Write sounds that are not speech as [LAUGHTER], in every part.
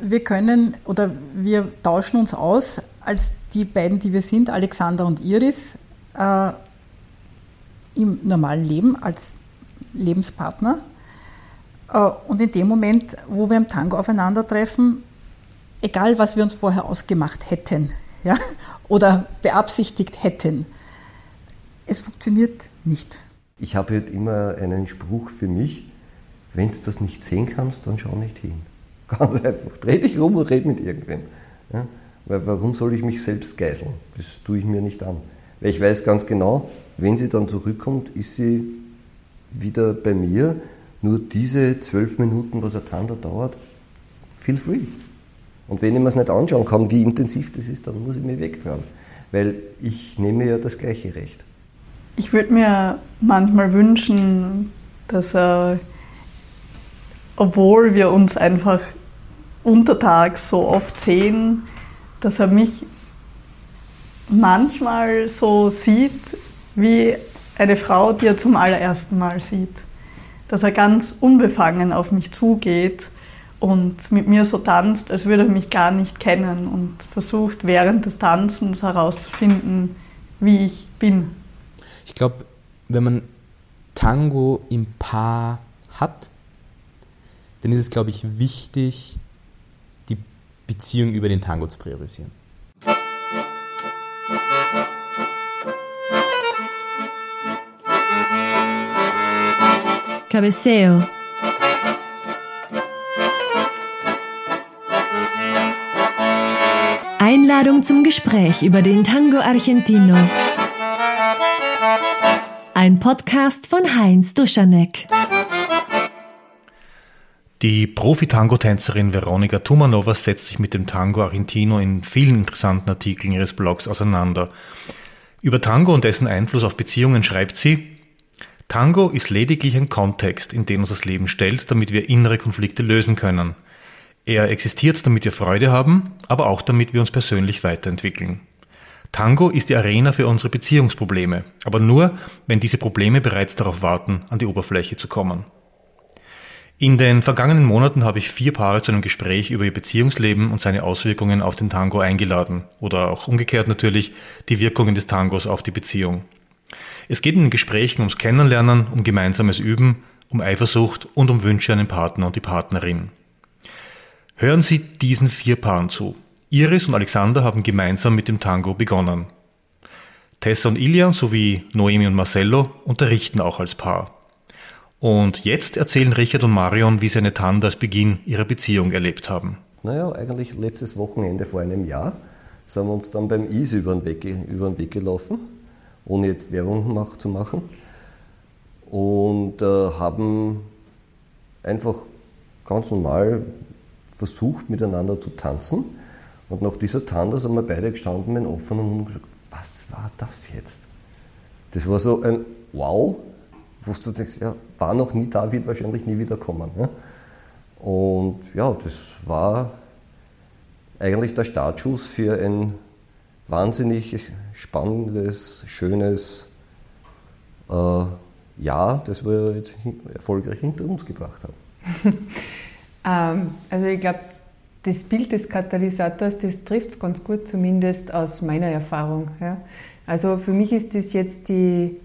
wir können oder wir tauschen uns aus als die beiden, die wir sind, Alexander und Iris, äh, im normalen Leben als Lebenspartner. Äh, und in dem Moment, wo wir im Tango aufeinandertreffen, egal was wir uns vorher ausgemacht hätten [LAUGHS] ja, oder beabsichtigt hätten, es funktioniert nicht. Ich habe halt immer einen Spruch für mich, wenn du das nicht sehen kannst, dann schau nicht hin. Ganz einfach. Dreh dich rum und red mit irgendwem. Ja? Weil warum soll ich mich selbst geißeln? Das tue ich mir nicht an. Weil ich weiß ganz genau, wenn sie dann zurückkommt, ist sie wieder bei mir. Nur diese zwölf Minuten, was ein Tanda dauert, feel free. Und wenn ich mir es nicht anschauen kann, wie intensiv das ist, dann muss ich mich wegtragen. Weil ich nehme ja das gleiche Recht. Ich würde mir manchmal wünschen, dass er, obwohl wir uns einfach untertags so oft sehen, dass er mich manchmal so sieht wie eine Frau, die er zum allerersten Mal sieht. Dass er ganz unbefangen auf mich zugeht und mit mir so tanzt, als würde er mich gar nicht kennen und versucht während des Tanzens herauszufinden, wie ich bin. Ich glaube, wenn man Tango im Paar hat, dann ist es, glaube ich, wichtig, Beziehung über den Tango zu priorisieren. Cabeceo. Einladung zum Gespräch über den Tango Argentino. Ein Podcast von Heinz Duschanek. Die Profi-Tango-Tänzerin Veronika Tumanova setzt sich mit dem Tango Argentino in vielen interessanten Artikeln ihres Blogs auseinander. Über Tango und dessen Einfluss auf Beziehungen schreibt sie, Tango ist lediglich ein Kontext, in den uns das Leben stellt, damit wir innere Konflikte lösen können. Er existiert, damit wir Freude haben, aber auch damit wir uns persönlich weiterentwickeln. Tango ist die Arena für unsere Beziehungsprobleme, aber nur, wenn diese Probleme bereits darauf warten, an die Oberfläche zu kommen. In den vergangenen Monaten habe ich vier Paare zu einem Gespräch über ihr Beziehungsleben und seine Auswirkungen auf den Tango eingeladen oder auch umgekehrt natürlich die Wirkungen des Tangos auf die Beziehung. Es geht in den Gesprächen ums Kennenlernen, um gemeinsames Üben, um Eifersucht und um Wünsche an den Partner und die Partnerin. Hören Sie diesen vier Paaren zu. Iris und Alexander haben gemeinsam mit dem Tango begonnen. Tessa und Ilian sowie Noemi und Marcello unterrichten auch als Paar. Und jetzt erzählen Richard und Marion, wie sie eine Tanda als Beginn ihrer Beziehung erlebt haben. Naja, eigentlich letztes Wochenende vor einem Jahr sind wir uns dann beim Easy über den Weg, über den Weg gelaufen ohne jetzt Werbung zu machen. Und äh, haben einfach ganz normal versucht, miteinander zu tanzen. Und nach dieser Tanda sind wir beide gestanden mit offenen Mund und gesagt, was war das jetzt? Das war so ein Wow, wo du denkst, ja, war noch nie da, wird wahrscheinlich nie wieder kommen. Ja? Und ja, das war eigentlich der Startschuss für ein wahnsinnig spannendes, schönes äh, Jahr, das wir jetzt erfolgreich hinter uns gebracht haben. [LAUGHS] ähm, also ich glaube, das Bild des Katalysators, das trifft es ganz gut, zumindest aus meiner Erfahrung. Ja. Also für mich ist das jetzt die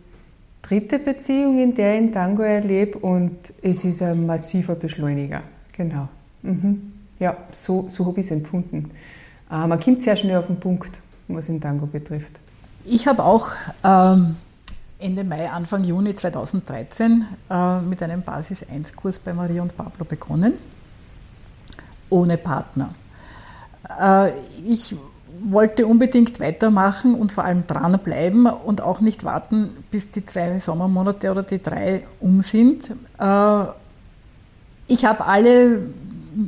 dritte Beziehung, in der ich in Tango erlebe und es ist ein massiver Beschleuniger. Genau. Mhm. Ja, so, so habe ich es empfunden. Äh, man kommt sehr schnell auf den Punkt was den Tango betrifft. Ich habe auch ähm, Ende Mai, Anfang Juni 2013 äh, mit einem Basis-1-Kurs bei Maria und Pablo begonnen, ohne Partner. Äh, ich wollte unbedingt weitermachen und vor allem dranbleiben und auch nicht warten, bis die zwei Sommermonate oder die drei um sind. Äh, ich habe alle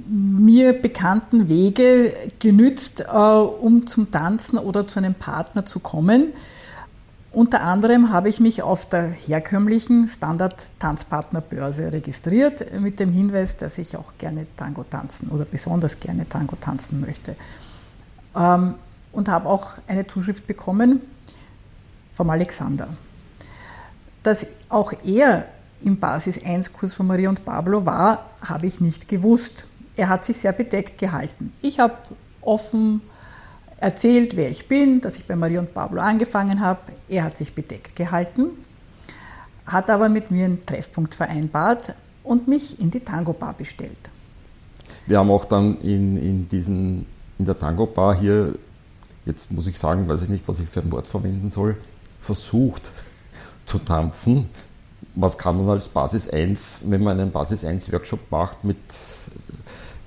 mir bekannten Wege genützt, äh, um zum Tanzen oder zu einem Partner zu kommen. Unter anderem habe ich mich auf der herkömmlichen Standard-Tanzpartnerbörse registriert, mit dem Hinweis, dass ich auch gerne Tango tanzen oder besonders gerne Tango tanzen möchte. Ähm, und habe auch eine Zuschrift bekommen vom Alexander. Dass auch er im Basis 1-Kurs von Maria und Pablo war, habe ich nicht gewusst. er hat sich sehr bedeckt gehalten. Ich habe offen erzählt, wer ich bin, dass ich bei Maria und Pablo angefangen habe. Er hat sich bedeckt gehalten, hat aber mit mir einen Treffpunkt vereinbart und mich in die Tango-Bar bestellt. Wir haben auch dann in, in, diesen, in der Tango-Bar hier, jetzt muss ich sagen, weiß ich nicht, was ich für ein Wort verwenden soll, versucht zu tanzen. Was kann man als Basis 1, wenn man einen Basis 1 Workshop macht mit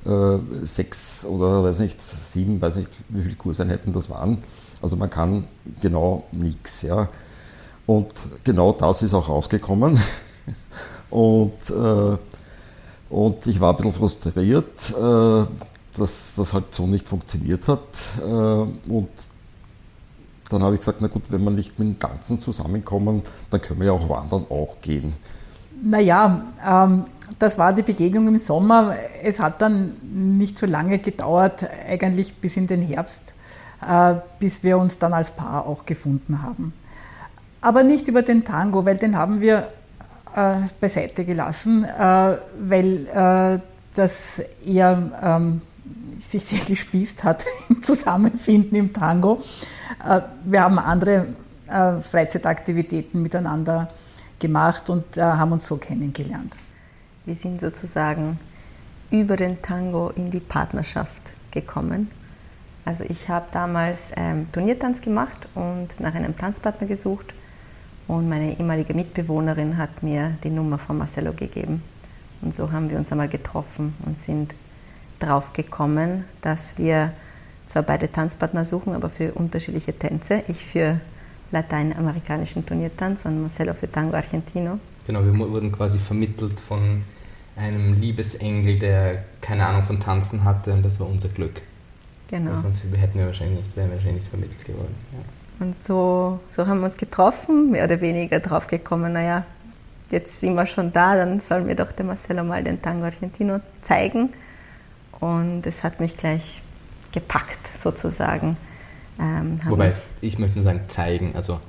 äh, sechs oder weiß nicht, sieben, weiß nicht, wie viele Kurseinheiten das waren. Also man kann genau nichts. Ja. Und genau das ist auch rausgekommen. [LAUGHS] Und, äh, und ich war ein bisschen frustriert, äh, dass das halt so nicht funktioniert hat. Äh, und dann habe ich gesagt, na gut, wenn wir nicht mit dem Ganzen zusammenkommen, dann können wir ja auch wandern auch gehen. Naja, ähm, das war die Begegnung im Sommer. Es hat dann nicht so lange gedauert, eigentlich bis in den Herbst, äh, bis wir uns dann als Paar auch gefunden haben. Aber nicht über den Tango, weil den haben wir äh, beiseite gelassen, äh, weil äh, das eher ähm, sich sehr gespießt hat [LAUGHS] im Zusammenfinden im Tango. Äh, wir haben andere äh, Freizeitaktivitäten miteinander gemacht und äh, haben uns so kennengelernt. Wir sind sozusagen über den Tango in die Partnerschaft gekommen. Also ich habe damals ähm, Turniertanz gemacht und nach einem Tanzpartner gesucht und meine ehemalige Mitbewohnerin hat mir die Nummer von Marcello gegeben. Und so haben wir uns einmal getroffen und sind drauf gekommen, dass wir zwar beide Tanzpartner suchen, aber für unterschiedliche Tänze. Ich für lateinamerikanischen Turniertanz und Marcelo für Tango Argentino. Genau, wir wurden quasi vermittelt von einem Liebesengel, der keine Ahnung von Tanzen hatte und das war unser Glück. Genau. Weil sonst hätten wir wahrscheinlich wären wir wahrscheinlich nicht vermittelt geworden. Ja. Und so, so haben wir uns getroffen, mehr oder weniger drauf gekommen, naja, jetzt sind wir schon da, dann soll mir doch der Marcelo mal den Tango Argentino zeigen. Und es hat mich gleich gepackt, sozusagen. Ähm, Wobei, ich, möchte nur sagen, zeigen. Also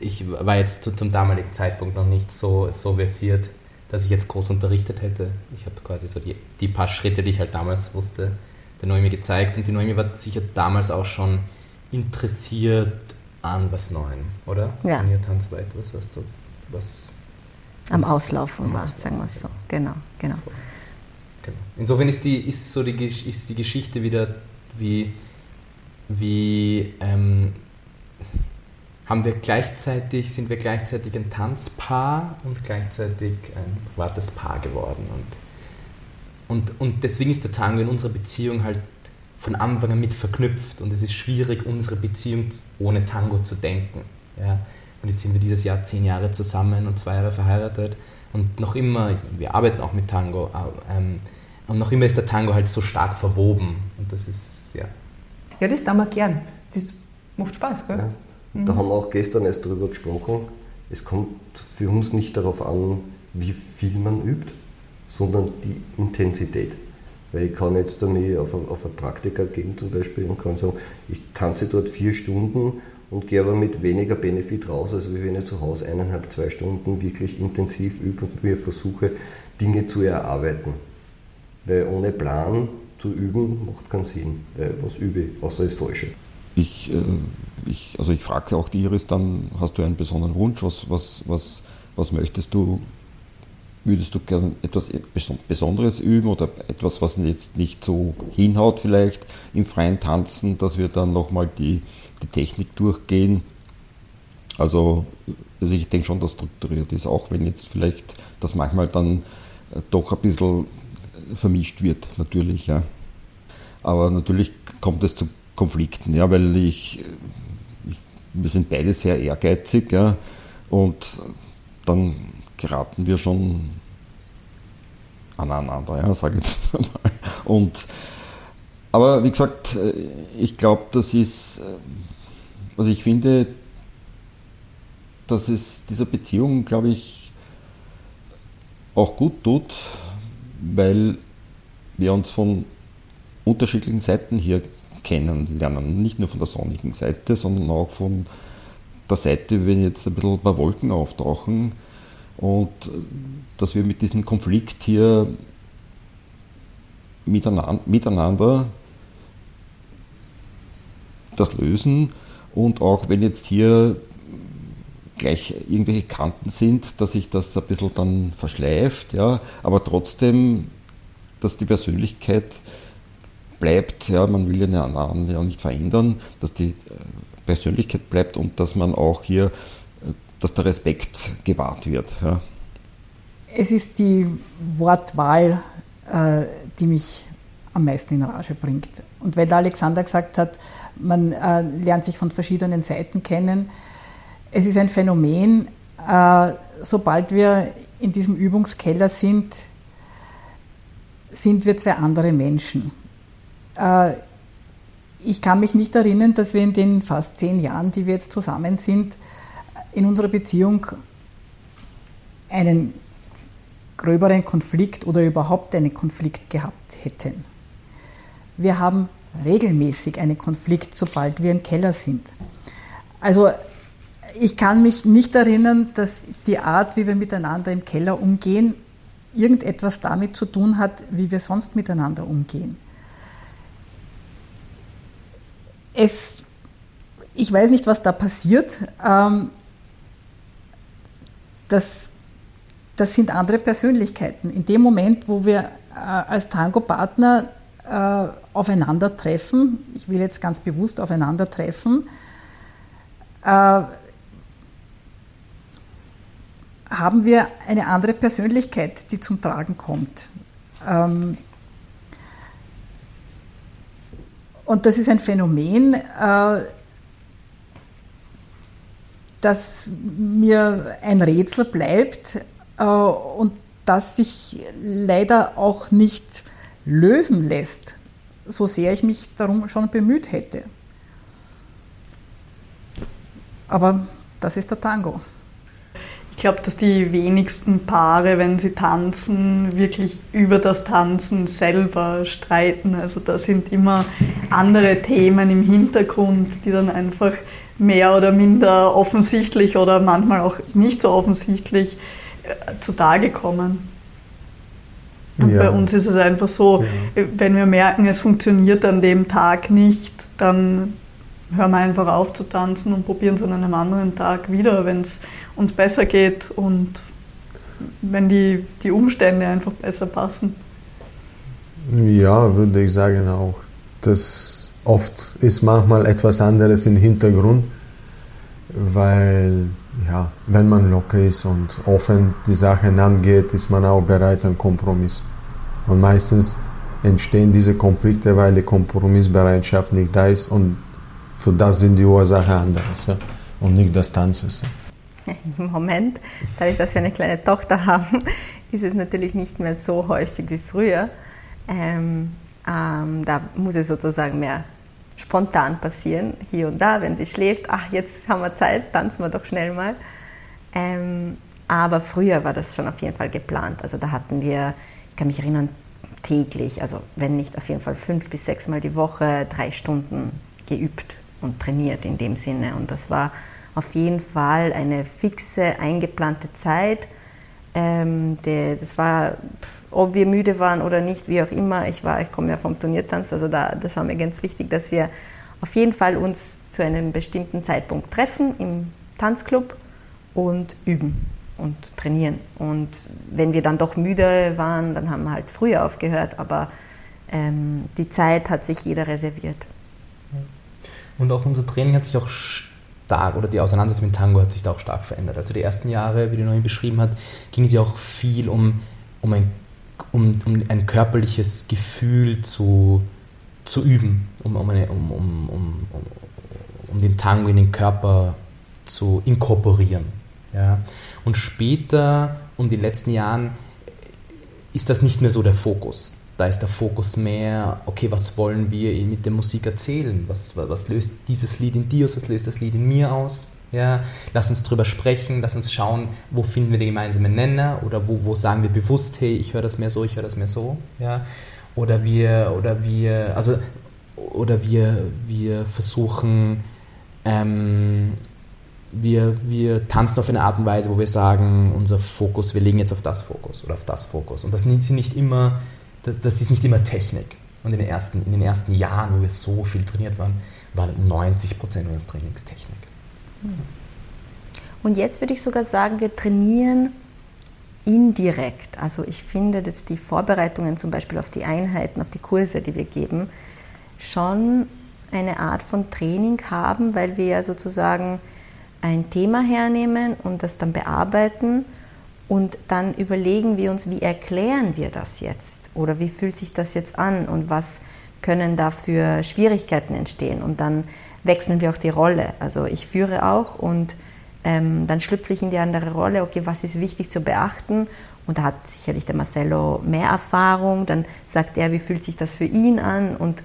ich war jetzt zu, zum damaligen Zeitpunkt noch nicht so, so versiert, dass ich jetzt groß unterrichtet hätte. Ich habe quasi so die, die paar Schritte, die ich halt damals wusste, der Noemi gezeigt. Und die Noemi war sicher damals auch schon interessiert an was Neuem, oder? Ja. An ihr Tanzweit, was weißt du? Was, am Auslaufen war, sagen wir es so. Genau, genau. genau. Insofern ist die, ist so die, ist die Geschichte wieder wie wie ähm, haben wir gleichzeitig, sind wir gleichzeitig ein Tanzpaar und gleichzeitig ein privates Paar geworden. Und, und, und deswegen ist der Tango in unserer Beziehung halt von Anfang an mit verknüpft und es ist schwierig, unsere Beziehung ohne Tango zu denken. Ja. Und jetzt sind wir dieses Jahr zehn Jahre zusammen und zwei Jahre verheiratet und noch immer, wir arbeiten auch mit Tango, ähm, und noch immer ist der Tango halt so stark verwoben und das ist, ja, ja, das tun wir gern. Das macht Spaß, gell? Ja. Mhm. Da haben wir auch gestern erst drüber gesprochen. Es kommt für uns nicht darauf an, wie viel man übt, sondern die Intensität. Weil ich kann jetzt damit auf ein, auf ein Praktika gehen zum Beispiel und kann sagen, ich tanze dort vier Stunden und gehe aber mit weniger Benefit raus, als wenn ich zu Hause eineinhalb, zwei Stunden wirklich intensiv übe und mir versuche, Dinge zu erarbeiten. Weil ohne Plan zu üben macht keinen Sinn, weil was übe ich, außer das Falsche. Ich, äh, ich, also ich frage auch die Iris dann, hast du einen besonderen Wunsch, was, was, was, was möchtest du, würdest du gerne etwas Besonderes üben oder etwas, was jetzt nicht so hinhaut vielleicht im freien Tanzen, dass wir dann nochmal die, die Technik durchgehen. Also, also ich denke schon, dass strukturiert ist, auch wenn jetzt vielleicht das manchmal dann äh, doch ein bisschen vermischt wird, natürlich. Ja. Aber natürlich kommt es zu Konflikten, ja, weil ich, ich wir sind beide sehr ehrgeizig ja, und dann geraten wir schon aneinander, ja, sage ich jetzt [LAUGHS] mal. Und, aber wie gesagt, ich glaube, das ist, also ich finde, dass es dieser Beziehung, glaube ich, auch gut tut, weil wir uns von unterschiedlichen Seiten hier kennenlernen. Nicht nur von der sonnigen Seite, sondern auch von der Seite, wenn jetzt ein bisschen ein paar Wolken auftauchen und dass wir mit diesem Konflikt hier miteinander das lösen und auch wenn jetzt hier gleich irgendwelche Kanten sind, dass sich das ein bisschen dann verschleift, ja, aber trotzdem, dass die Persönlichkeit bleibt, ja, man will ja einen anderen ja nicht verändern, dass die äh, Persönlichkeit bleibt und dass man auch hier, äh, dass der Respekt gewahrt wird. Ja. Es ist die Wortwahl, äh, die mich am meisten in Rage bringt. Und weil der Alexander gesagt hat, man lernt sich von verschiedenen Seiten kennen, es ist ein Phänomen, sobald wir in diesem Übungskeller sind, sind wir zwei andere Menschen. Äh, ich kann mich nicht erinnern, dass wir in den fast zehn Jahren, die wir jetzt zusammen sind, in unserer Beziehung einen gröberen Konflikt oder überhaupt einen Konflikt gehabt hätten. Wir haben regelmäßig einen Konflikt, sobald wir im Keller sind. Also ich kann mich nicht erinnern, dass die Art, wie wir miteinander im Keller umgehen, irgendetwas damit zu tun hat, wie wir sonst miteinander umgehen. es, ich weiß nicht, was da passiert. Ähm, das, das sind andere Persönlichkeiten. In dem Moment, wo wir äh, als Tango-Partner äh, aufeinandertreffen, ich will jetzt ganz bewusst aufeinandertreffen, äh, haben wir eine andere Persönlichkeit, die zum Tragen kommt. Ähm, Und das ist ein Phänomen, äh, das mir ein Rätsel bleibt äh, und das sich leider auch nicht lösen lässt, so sehr ich mich darum schon bemüht hätte. Aber das ist der Tango. Ich glaube, dass die wenigsten Paare, wenn sie tanzen, wirklich über das Tanzen selber streiten. Also da sind immer andere Themen im Hintergrund, die dann einfach mehr oder minder offensichtlich oder manchmal auch nicht so offensichtlich äh, zutage kommen. Und ja. bei uns ist es einfach so, ja. wenn wir merken, es funktioniert an dem Tag nicht, dann hören wir einfach auf zu tanzen und probieren es an einem anderen Tag wieder, wenn es uns besser geht und wenn die, die Umstände einfach besser passen. Ja, würde ich sagen auch. Das oft ist manchmal etwas anderes im Hintergrund, weil ja, wenn man locker ist und offen die Sachen angeht, ist man auch bereit einen Kompromiss. Und meistens entstehen diese Konflikte, weil die Kompromissbereitschaft nicht da ist und für das sind die Ursachen anders und nicht das Tanzen. [LAUGHS] Im Moment, dadurch, dass wir eine kleine Tochter haben, [LAUGHS] ist es natürlich nicht mehr so häufig wie früher. Ähm, ähm, da muss es sozusagen mehr spontan passieren, hier und da, wenn sie schläft. Ach, jetzt haben wir Zeit, tanzen wir doch schnell mal. Ähm, aber früher war das schon auf jeden Fall geplant. Also da hatten wir, ich kann mich erinnern, täglich, also wenn nicht auf jeden Fall fünf bis sechs Mal die Woche, drei Stunden geübt und trainiert in dem Sinne. Und das war auf jeden Fall eine fixe, eingeplante Zeit. Ähm, die, das war, ob wir müde waren oder nicht, wie auch immer. Ich, ich komme ja vom Turniertanz, also da, das war mir ganz wichtig, dass wir auf jeden Fall uns zu einem bestimmten Zeitpunkt treffen im Tanzclub und üben und trainieren. Und wenn wir dann doch müde waren, dann haben wir halt früher aufgehört, aber ähm, die Zeit hat sich jeder reserviert. Und auch unser Training hat sich auch stark, oder die Auseinandersetzung mit Tango hat sich da auch stark verändert. Also die ersten Jahre, wie die Neue beschrieben hat, ging es ja auch viel um, um, ein, um, um ein körperliches Gefühl zu, zu üben, um, um, eine, um, um, um, um den Tango in den Körper zu inkorporieren. Ja. Und später, um die letzten Jahren, ist das nicht mehr so der Fokus. Da ist der Fokus mehr, okay, was wollen wir mit der Musik erzählen? Was, was löst dieses Lied in dir aus? Was löst das Lied in mir aus? Ja, lass uns drüber sprechen, lass uns schauen, wo finden wir den gemeinsamen Nenner oder wo, wo sagen wir bewusst, hey, ich höre das mehr so, ich höre das mehr so. Ja, oder wir, oder wir, also, oder wir, wir versuchen, ähm, wir, wir tanzen auf eine Art und Weise, wo wir sagen, unser Fokus, wir legen jetzt auf das Fokus oder auf das Fokus. Und das sind nicht immer das, ist nicht immer Technik. Und in den, ersten, in den ersten Jahren, wo wir so viel trainiert waren, waren 90 Prozent unseres Trainings Technik. Und jetzt würde ich sogar sagen, wir trainieren indirekt. Also ich finde, dass die Vorbereitungen zum Beispiel auf die Einheiten, auf die Kurse, die wir geben, schon eine Art von Training haben, weil wir ja sozusagen ein Thema hernehmen und das dann bearbeiten und dann überlegen wir uns, wie erklären wir das jetzt? Oder wie fühlt sich das jetzt an und was können da für Schwierigkeiten entstehen? Und dann wechseln wir auch die Rolle. Also ich führe auch und ähm, dann schlüpfe ich in die andere Rolle, okay, was ist wichtig zu beachten? Und da hat sicherlich der Marcello mehr Erfahrung, dann sagt er, wie fühlt sich das für ihn an? Und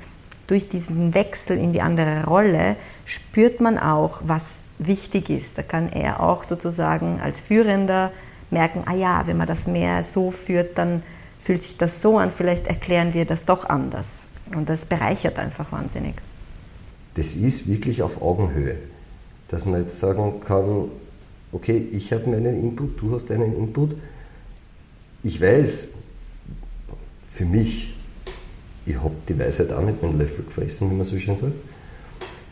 durch diesen Wechsel in die andere Rolle spürt man auch, was wichtig ist. Da kann er auch sozusagen als Führender merken, ah ja, wenn man das mehr so führt, dann fühlt sich das so an, vielleicht erklären wir das doch anders. Und das bereichert einfach wahnsinnig. Das ist wirklich auf Augenhöhe, dass man jetzt sagen kann, okay, ich habe meinen Input, du hast deinen Input. Ich weiß, für mich, ich habe die Weisheit auch nicht mit einem Löffel gefressen, wie man so schön sagt.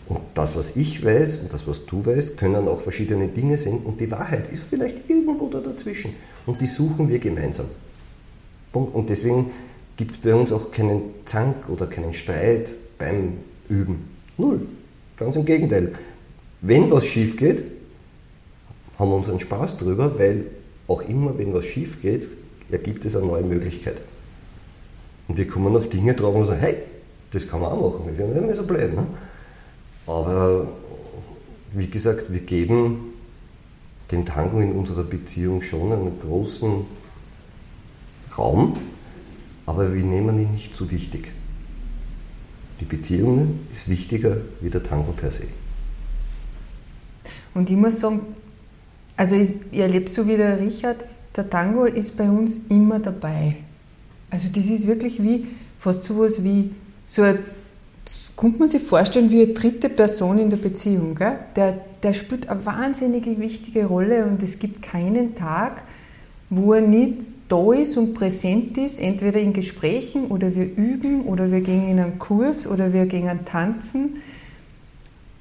Und das, was ich weiß und das, was du weißt, können auch verschiedene Dinge sein und die Wahrheit ist vielleicht irgendwo da dazwischen. Und die suchen wir gemeinsam. Und deswegen gibt es bei uns auch keinen Zank oder keinen Streit beim Üben. Null. Ganz im Gegenteil. Wenn was schief geht, haben wir unseren Spaß drüber, weil auch immer, wenn was schief geht, ergibt es eine neue Möglichkeit. Und wir kommen auf Dinge drauf und sagen, hey, das kann man auch machen. Wir sind nicht mehr so blöd. Ne? Aber wie gesagt, wir geben dem Tango in unserer Beziehung schon einen großen Raum, aber wir nehmen ihn nicht so wichtig. Die Beziehung ist wichtiger wie der Tango per se. Und ich muss sagen, also ich, ich erlebe so wie der Richard, der Tango ist bei uns immer dabei. Also das ist wirklich wie, fast so was wie so ein Kommt man sich vorstellen wie eine dritte Person in der Beziehung. Gell? Der, der spielt eine wahnsinnige wichtige Rolle und es gibt keinen Tag, wo er nicht da ist und präsent ist, entweder in Gesprächen oder wir üben oder wir gehen in einen Kurs oder wir gehen tanzen.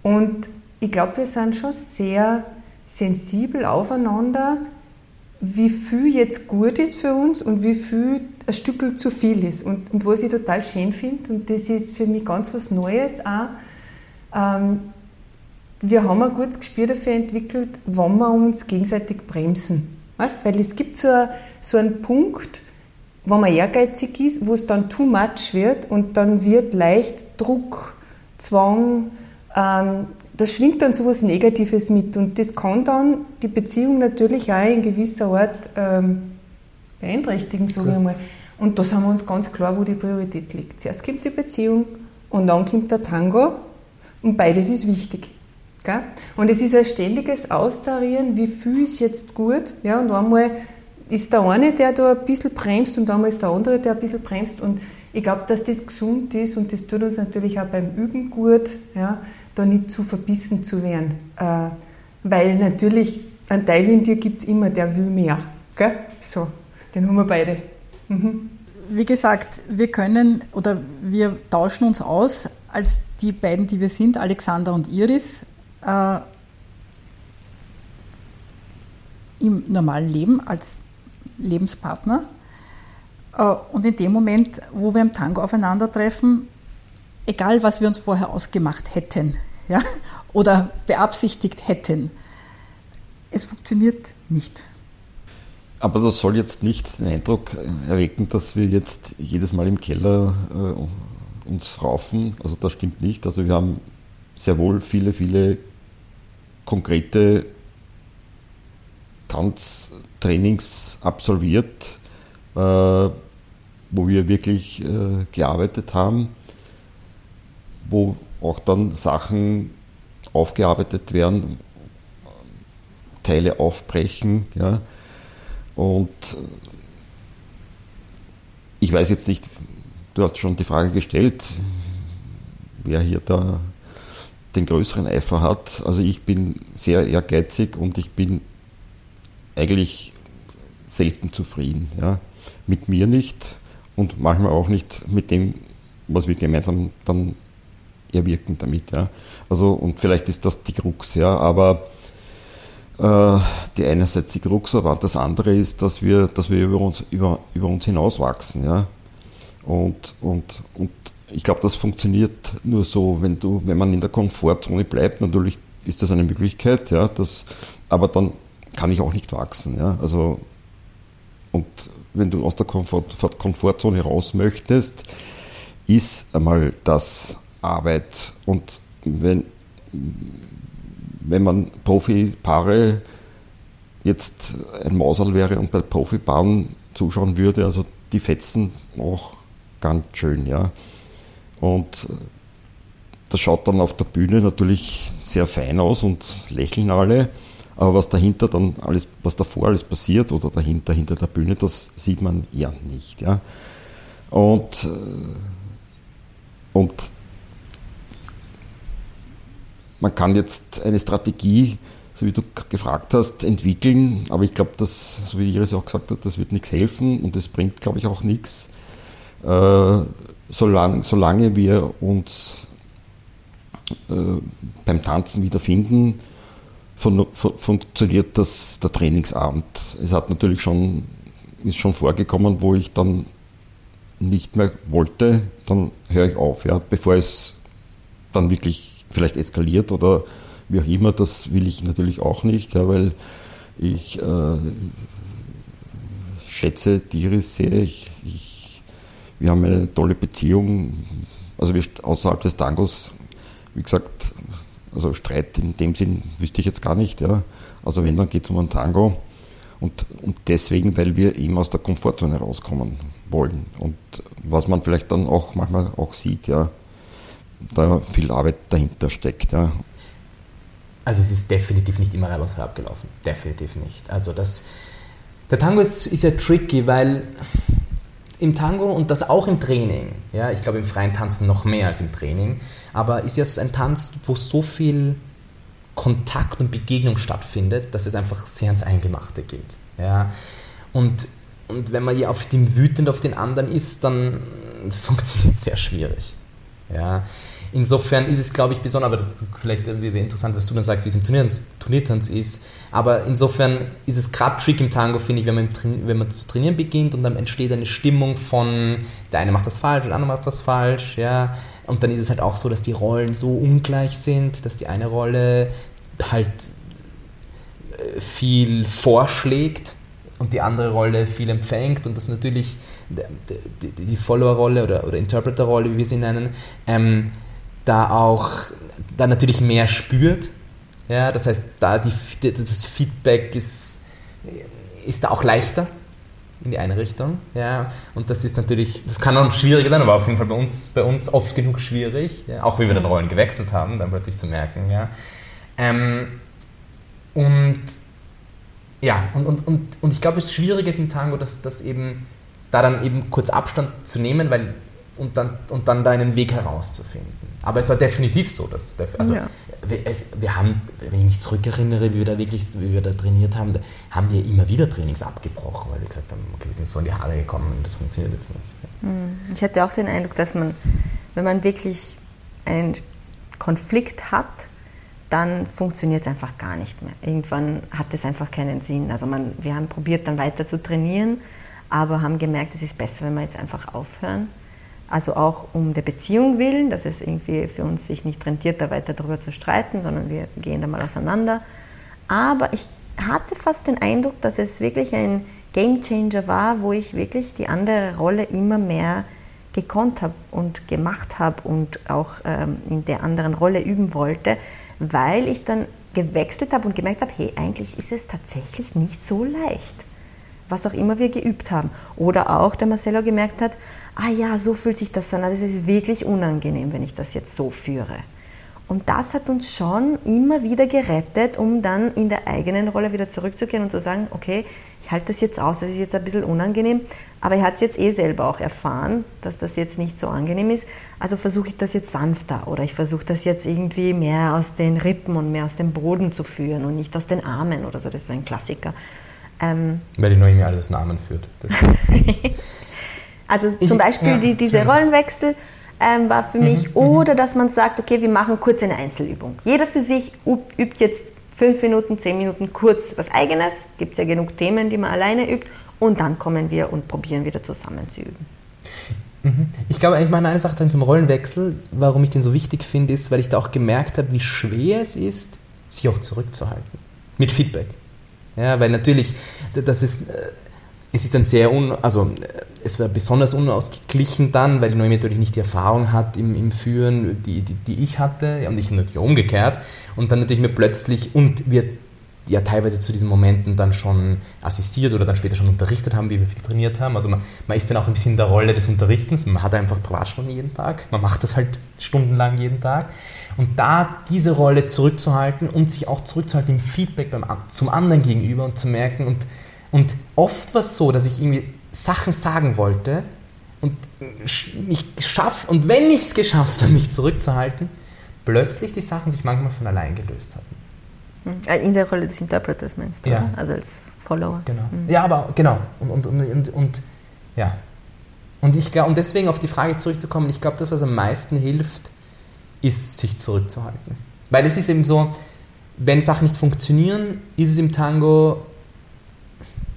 Und ich glaube, wir sind schon sehr sensibel aufeinander, wie viel jetzt gut ist für uns und wie viel ein Stück zu viel ist. Und, und was ich total schön finde, und das ist für mich ganz was Neues auch, ähm, wir haben ein gutes Gespür dafür entwickelt, wann wir uns gegenseitig bremsen. Weißt? Weil es gibt so, so einen Punkt, wo man ehrgeizig ist, wo es dann too much wird und dann wird leicht Druck, Zwang, ähm, da schwingt dann so etwas Negatives mit und das kann dann die Beziehung natürlich auch in gewisser Art ähm, beeinträchtigen, sage ich einmal. Und da sind wir uns ganz klar, wo die Priorität liegt. Zuerst kommt die Beziehung und dann kommt der Tango und beides ist wichtig. Gell? Und es ist ein ständiges Austarieren, wie viel ist jetzt gut. Ja, und einmal ist der eine, der da ein bisschen bremst und einmal ist der andere, der ein bisschen bremst. Und ich glaube, dass das gesund ist und das tut uns natürlich auch beim Üben gut, ja, da nicht zu verbissen zu werden. Äh, weil natürlich ein Teil in dir gibt es immer, der will mehr. Gell? So, den haben wir beide. Mhm. Wie gesagt, wir können oder wir tauschen uns aus als die beiden, die wir sind, Alexander und Iris, äh, im normalen Leben als Lebenspartner. Äh, und in dem Moment, wo wir im Tango aufeinandertreffen, egal was wir uns vorher ausgemacht hätten ja, oder beabsichtigt hätten, es funktioniert nicht. Aber das soll jetzt nicht den Eindruck erwecken, dass wir jetzt jedes Mal im Keller äh, uns raufen. Also das stimmt nicht. Also wir haben sehr wohl viele, viele konkrete Tanztrainings absolviert, äh, wo wir wirklich äh, gearbeitet haben, wo auch dann Sachen aufgearbeitet werden, Teile aufbrechen, ja, und ich weiß jetzt nicht, du hast schon die Frage gestellt, wer hier da den größeren Eifer hat. Also ich bin sehr ehrgeizig und ich bin eigentlich selten zufrieden. Ja. Mit mir nicht, und manchmal auch nicht mit dem, was wir gemeinsam dann erwirken damit. Ja. Also, und vielleicht ist das die Krux, ja, aber äh, die einerseits die Krux, aber das andere ist, dass wir, dass wir über uns, über, über uns hinauswachsen. Ja. Und, und, und ich glaube, das funktioniert nur so, wenn du, wenn man in der Komfortzone bleibt, natürlich ist das eine Möglichkeit, ja, das, aber dann kann ich auch nicht wachsen. Ja. Also, und wenn du aus der Komfort, Komfortzone raus möchtest, ist einmal das Arbeit. Und wenn, wenn man Profipaare jetzt ein Mauserl wäre und bei Profipaaren zuschauen würde, also die fetzen auch ganz schön, ja. Und das schaut dann auf der Bühne natürlich sehr fein aus und lächeln alle. Aber was dahinter dann alles, was davor alles passiert oder dahinter, hinter der Bühne, das sieht man ja nicht. Ja. Und, äh, und man kann jetzt eine Strategie, so wie du gefragt hast, entwickeln, aber ich glaube, dass, so wie Iris auch gesagt hat, das wird nichts helfen und es bringt, glaube ich, auch nichts, äh, solange, solange wir uns äh, beim Tanzen wiederfinden, fun funktioniert das der Trainingsabend. Es hat natürlich schon, ist schon vorgekommen, wo ich dann nicht mehr wollte, dann höre ich auf, ja, bevor es dann wirklich vielleicht eskaliert oder wie auch immer, das will ich natürlich auch nicht, ja, weil ich äh, schätze Iris sehr, ich, ich, wir haben eine tolle Beziehung, also wir außerhalb des Tangos, wie gesagt, also Streit in dem Sinn wüsste ich jetzt gar nicht. Ja. Also wenn, dann geht es um einen Tango. Und, und deswegen, weil wir eben aus der Komfortzone rauskommen wollen. Und was man vielleicht dann auch manchmal auch sieht, ja, da viel Arbeit dahinter steckt. Ja. Also es ist definitiv nicht immer reibungsfrei abgelaufen. Definitiv nicht. Also das, der Tango ist, ist ja tricky, weil im Tango und das auch im Training, ja, ich glaube im freien Tanzen noch mehr als im Training, aber ist ja ein Tanz, wo so viel Kontakt und Begegnung stattfindet, dass es einfach sehr ans Eingemachte geht. Ja? Und, und wenn man ja auf dem wütend auf den anderen ist, dann [LAUGHS] funktioniert es sehr schwierig. Ja? Insofern ist es, glaube ich, besonders, aber vielleicht wäre interessant, was du dann sagst, wie es im Turniertanz, ist. Aber insofern ist es gerade Trick im Tango, finde ich, wenn man, wenn man zu trainieren beginnt und dann entsteht eine Stimmung von, der eine macht das falsch, der andere macht das falsch, ja. Und dann ist es halt auch so, dass die Rollen so ungleich sind, dass die eine Rolle halt äh, viel vorschlägt und die andere Rolle viel empfängt und das natürlich die, die, die Follower-Rolle oder, oder Interpreter-Rolle, wie wir sie nennen, ähm, da auch da natürlich mehr spürt. Ja, das heißt, da die, das Feedback ist, ist da auch leichter in die eine Richtung. Ja, und das ist natürlich, das kann auch schwieriger sein, aber auf jeden Fall bei uns, bei uns oft genug schwierig, ja, auch wie wir dann Rollen gewechselt haben, dann plötzlich zu merken. Ja. Ähm, und ja, und, und, und, und ich glaube, das Schwierige ist im Tango, dass, dass eben da dann eben kurz Abstand zu nehmen, weil und dann, und dann deinen Weg herauszufinden. Aber es war definitiv so, dass also ja. wir, es, wir haben, wenn ich mich zurückerinnere, wie wir da wirklich, wie wir da trainiert haben, da haben wir immer wieder Trainings abgebrochen, weil wir gesagt haben, okay, wir sind so in die Haare gekommen und das funktioniert jetzt nicht. Hm. Ich hatte auch den Eindruck, dass man, wenn man wirklich einen Konflikt hat, dann funktioniert es einfach gar nicht mehr. Irgendwann hat es einfach keinen Sinn. Also man, wir haben probiert dann weiter zu trainieren, aber haben gemerkt, es ist besser, wenn wir jetzt einfach aufhören also auch um der Beziehung willen, dass es irgendwie für uns sich nicht rentiert, da weiter darüber zu streiten, sondern wir gehen da mal auseinander. Aber ich hatte fast den Eindruck, dass es wirklich ein Game Changer war, wo ich wirklich die andere Rolle immer mehr gekonnt habe und gemacht habe und auch ähm, in der anderen Rolle üben wollte, weil ich dann gewechselt habe und gemerkt habe, hey, eigentlich ist es tatsächlich nicht so leicht was auch immer wir geübt haben. Oder auch der Marcello gemerkt hat, ah ja, so fühlt sich das an, das ist wirklich unangenehm, wenn ich das jetzt so führe. Und das hat uns schon immer wieder gerettet, um dann in der eigenen Rolle wieder zurückzugehen und zu sagen, okay, ich halte das jetzt aus, das ist jetzt ein bisschen unangenehm, aber er hat es jetzt eh selber auch erfahren, dass das jetzt nicht so angenehm ist. Also versuche ich das jetzt sanfter oder ich versuche das jetzt irgendwie mehr aus den Rippen und mehr aus dem Boden zu führen und nicht aus den Armen oder so. Das ist ein Klassiker. Ähm, Weil die Noemi alles Namen führt. [LAUGHS] Also zum Ich- Beispiel ja, die, diese schön. Rollenwechsel ähm, war für mich. Mhm, Oder dass man sagt, okay, wir machen kurz eine Einzelübung. Jeder für sich üb- übt jetzt fünf Minuten, zehn Minuten kurz was Eigenes. Gibt es ja genug Themen, die man alleine übt. Und dann kommen wir und probieren wieder zusammen zu üben. Ich glaube, ich meine eine Sache zum Rollenwechsel, warum ich den so wichtig finde, ist, weil ich da auch gemerkt habe, wie schwer es ist, sich auch zurückzuhalten. Mit Feedback. Ja, weil natürlich, das ist, äh, es ist ein sehr, un, also äh, es war besonders unausgeglichen dann, weil die Noemi natürlich nicht die Erfahrung hat im, im Führen, die, die, die ich hatte, und ich natürlich umgekehrt. Und dann natürlich mir plötzlich, und wir ja teilweise zu diesen Momenten dann schon assistiert oder dann später schon unterrichtet haben, wie wir viel trainiert haben. Also man, man ist dann auch ein bisschen in der Rolle des Unterrichtens. Man hat einfach Privatstunden jeden Tag. Man macht das halt stundenlang jeden Tag. Und da diese Rolle zurückzuhalten und sich auch zurückzuhalten im Feedback beim, zum anderen gegenüber und zu merken. Und, und oft war es so, dass ich irgendwie Sachen sagen wollte und ich schaff und wenn ich es geschafft habe, mich zurückzuhalten, plötzlich die Sachen sich manchmal von allein gelöst hatten. Äh, In der Rolle des Interpreters meinst du, Ja. oder? Also als Follower. Genau. Ja, aber genau. Und, und, und, und, und ja. Und ich glaube, und deswegen auf die Frage zurückzukommen, ich glaube, das, was am meisten hilft, ist, sich zurückzuhalten. Weil es ist eben so, wenn Sachen nicht funktionieren, ist es im Tango,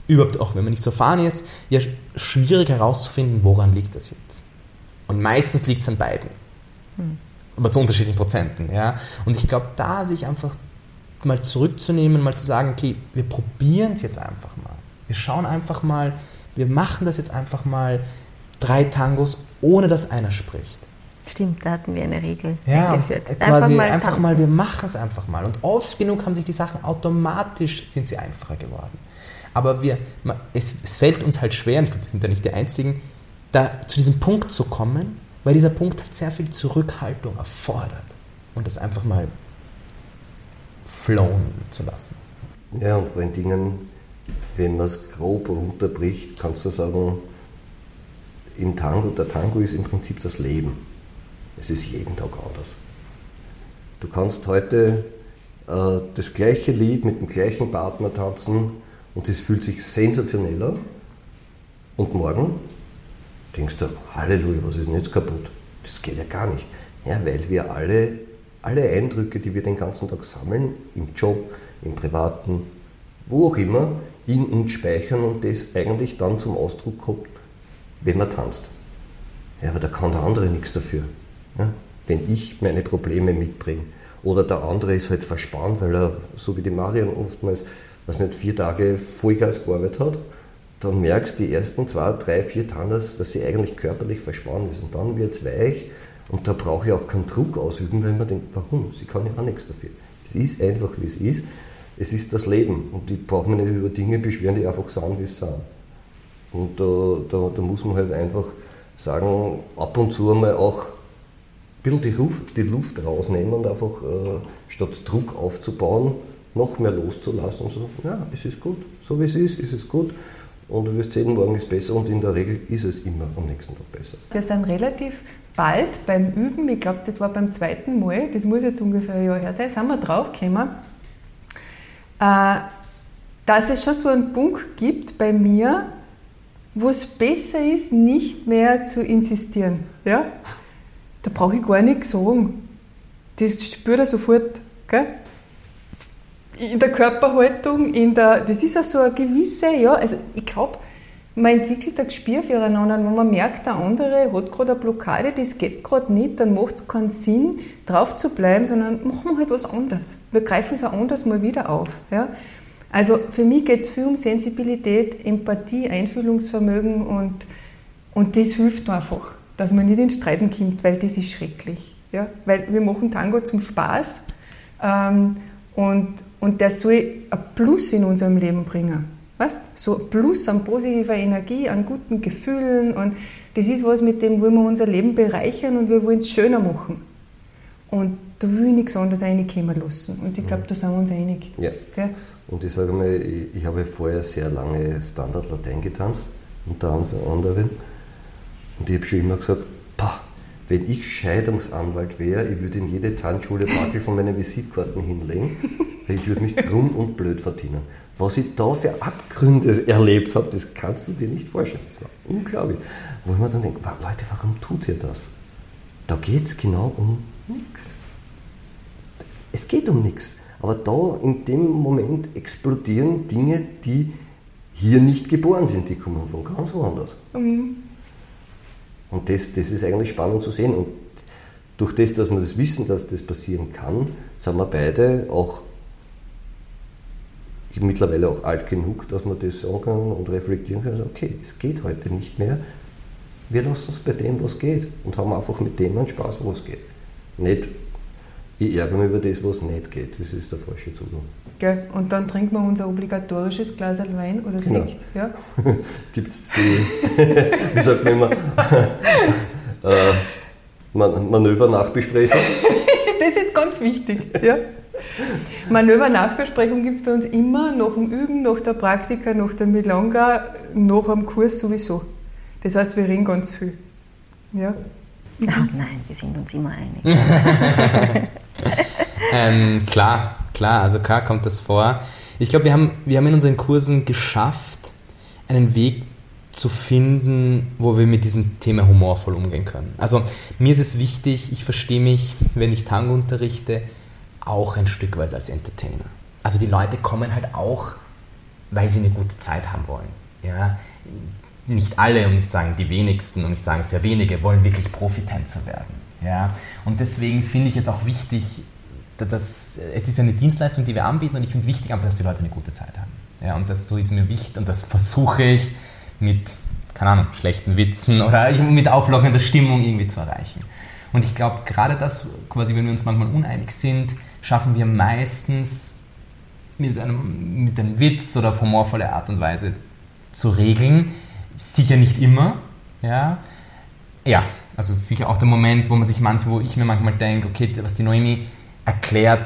überhaupt auch wenn man nicht so erfahren ist, ja sch- schwierig herauszufinden, woran liegt das jetzt. Und meistens liegt es an beiden. Aber zu unterschiedlichen Prozenten. Ja? Und ich glaube, da sich einfach mal zurückzunehmen, mal zu sagen, okay, wir probieren es jetzt einfach mal. Wir schauen einfach mal, wir machen das jetzt einfach mal drei Tangos, ohne dass einer spricht. Stimmt, da hatten wir eine Regel Ja, eingeführt. quasi einfach tanzen. mal, wir machen es einfach mal. Und oft genug haben sich die Sachen automatisch, sind sie einfacher geworden. Aber wir, es, es fällt uns halt schwer, und ich glaube, wir sind da nicht die Einzigen, da zu diesem Punkt zu kommen, weil dieser Punkt halt sehr viel Zurückhaltung erfordert. Und das einfach mal flowen zu lassen. Ja, und vor allen Dingen, wenn man es grob runterbricht, kannst du sagen, im Tango, der Tango ist im Prinzip das Leben. Es ist jeden Tag anders. Du kannst heute äh, das gleiche Lied mit dem gleichen Partner tanzen und es fühlt sich sensationell an. Und morgen denkst du, Halleluja, was ist denn jetzt kaputt? Das geht ja gar nicht. Ja, weil wir alle, alle Eindrücke, die wir den ganzen Tag sammeln, im Job, im Privaten, wo auch immer, in uns speichern und das eigentlich dann zum Ausdruck kommt, wenn man tanzt. Ja, aber da kann der andere nichts dafür. Ja? Wenn ich meine Probleme mitbringe. Oder der andere ist halt verspannt, weil er, so wie die Marion oftmals, was nicht, vier Tage Vollgas gearbeitet hat, dann merkst du die ersten zwei, drei, vier Tandas, dass sie eigentlich körperlich verspannt ist. Und dann wird es weich und da brauche ich auch keinen Druck ausüben, weil man denkt, warum? Sie kann ja auch nichts dafür. Es ist einfach, wie es ist. Es ist das Leben und ich brauche mich nicht über Dinge beschweren, die einfach sind, wie es sind. Und da, da, da muss man halt einfach sagen, ab und zu einmal auch bisschen die, Ruf, die Luft rausnehmen und einfach äh, statt Druck aufzubauen, noch mehr loszulassen und so, ja, es ist gut, so wie es ist, ist es gut. Und du wirst sehen, morgen ist besser und in der Regel ist es immer am nächsten Tag besser. Wir sind relativ bald beim Üben, ich glaube, das war beim zweiten Mal, das muss jetzt ungefähr ein Jahr her sein, sind wir draufgekommen, äh, dass es schon so einen Punkt gibt bei mir, wo es besser ist, nicht mehr zu insistieren. Ja? Da brauche ich gar nichts sagen. Das spürt er sofort. Gell? In der Körperhaltung, in der, das ist auch so eine gewisse, ja, also ich glaube, man entwickelt ein Gespür füreinander. Wenn man merkt, der andere hat gerade eine Blockade, das geht gerade nicht, dann macht es keinen Sinn, drauf zu bleiben, sondern machen wir halt was anderes. Wir greifen es auch anders mal wieder auf. Ja? Also für mich geht es viel um Sensibilität, Empathie, Einfühlungsvermögen und, und das hilft einfach, dass man nicht in Streiten kommt, weil das ist schrecklich. Ja? Weil wir machen Tango zum Spaß ähm, und, und der soll ein Plus in unserem Leben bringen. Weißt? So ein Plus an positiver Energie, an guten Gefühlen und das ist was, mit dem wollen wir unser Leben bereichern und wir wollen es schöner machen. Und da will ich nichts anderes reinkommen lassen. Und ich glaube, da sind wir uns einig. Ja. Gell? Und ich sage mal, ich, ich habe vorher sehr lange Standard Latein getanzt, unter anderem. Und ich habe schon immer gesagt, wenn ich Scheidungsanwalt wäre, ich würde in jede Tanzschule Backel von meinen Visitkarten hinlegen, weil ich würde mich krumm und blöd verdienen. Was ich da für Abgründe erlebt habe, das kannst du dir nicht vorstellen. Das war unglaublich. Wo ich mir dann denke, Leute, warum tut ihr das? Da geht es genau um nichts. Es geht um nichts. Aber da in dem Moment explodieren Dinge, die hier nicht geboren sind, die kommen von ganz woanders. Mhm. Und das, das ist eigentlich spannend zu sehen. Und durch das, dass wir das wissen, dass das passieren kann, sind wir beide auch mittlerweile auch alt genug, dass man das sagen kann und reflektieren kann, also okay, es geht heute nicht mehr. Wir lassen es bei dem, was geht und haben einfach mit dem einen Spaß, wo es geht. Nicht, ich ärgere mich über das, was nicht geht. Das ist der falsche Zugang. Gell? Und dann trinken wir unser obligatorisches Glas Wein oder Genau. Sekt. Ja? [LAUGHS] Gibt es die, [LAUGHS] wie sagt man immer, [LAUGHS] äh, Man Manöver-Nachbesprechung? Das ist ganz wichtig. Ja? Manöver-Nachbesprechung gibt es bei uns immer nach dem Üben, nach der Praktika, nach der Milonga, nach dem Kurs sowieso. Das heißt, wir reden ganz viel. Ja? Ach nein, wir sind uns immer einig. [LAUGHS] ähm, klar, klar, also klar kommt das vor. Ich glaube, wir haben, wir haben in unseren Kursen geschafft, einen Weg zu finden, wo wir mit diesem Thema humorvoll umgehen können. Also mir ist es wichtig, ich verstehe mich, wenn ich Tango unterrichte, auch ein Stück weit als Entertainer. Also die Leute kommen halt auch, weil sie eine gute Zeit haben wollen. Ja? Nicht alle, und ich sage die wenigsten, und ich sage sehr wenige, wollen wirklich Profitänzer werden. Ja? Und deswegen finde ich es auch wichtig, dass, es ist eine Dienstleistung, die wir anbieten, und ich finde wichtig einfach, dass die Leute eine gute Zeit haben. Ja? Und das ist mir wichtig, und das versuche ich mit, keine Ahnung, schlechten Witzen oder mit auflockernder Stimmung irgendwie zu erreichen. Und ich glaube, gerade das, quasi, wenn wir uns manchmal uneinig sind, schaffen wir meistens mit einem, mit einem Witz oder humorvolle Art und Weise zu regeln. Sicher nicht immer, ja. Ja, also sicher auch der Moment, wo man sich manchmal, wo ich mir manchmal denke, okay, was die Noemi erklärt,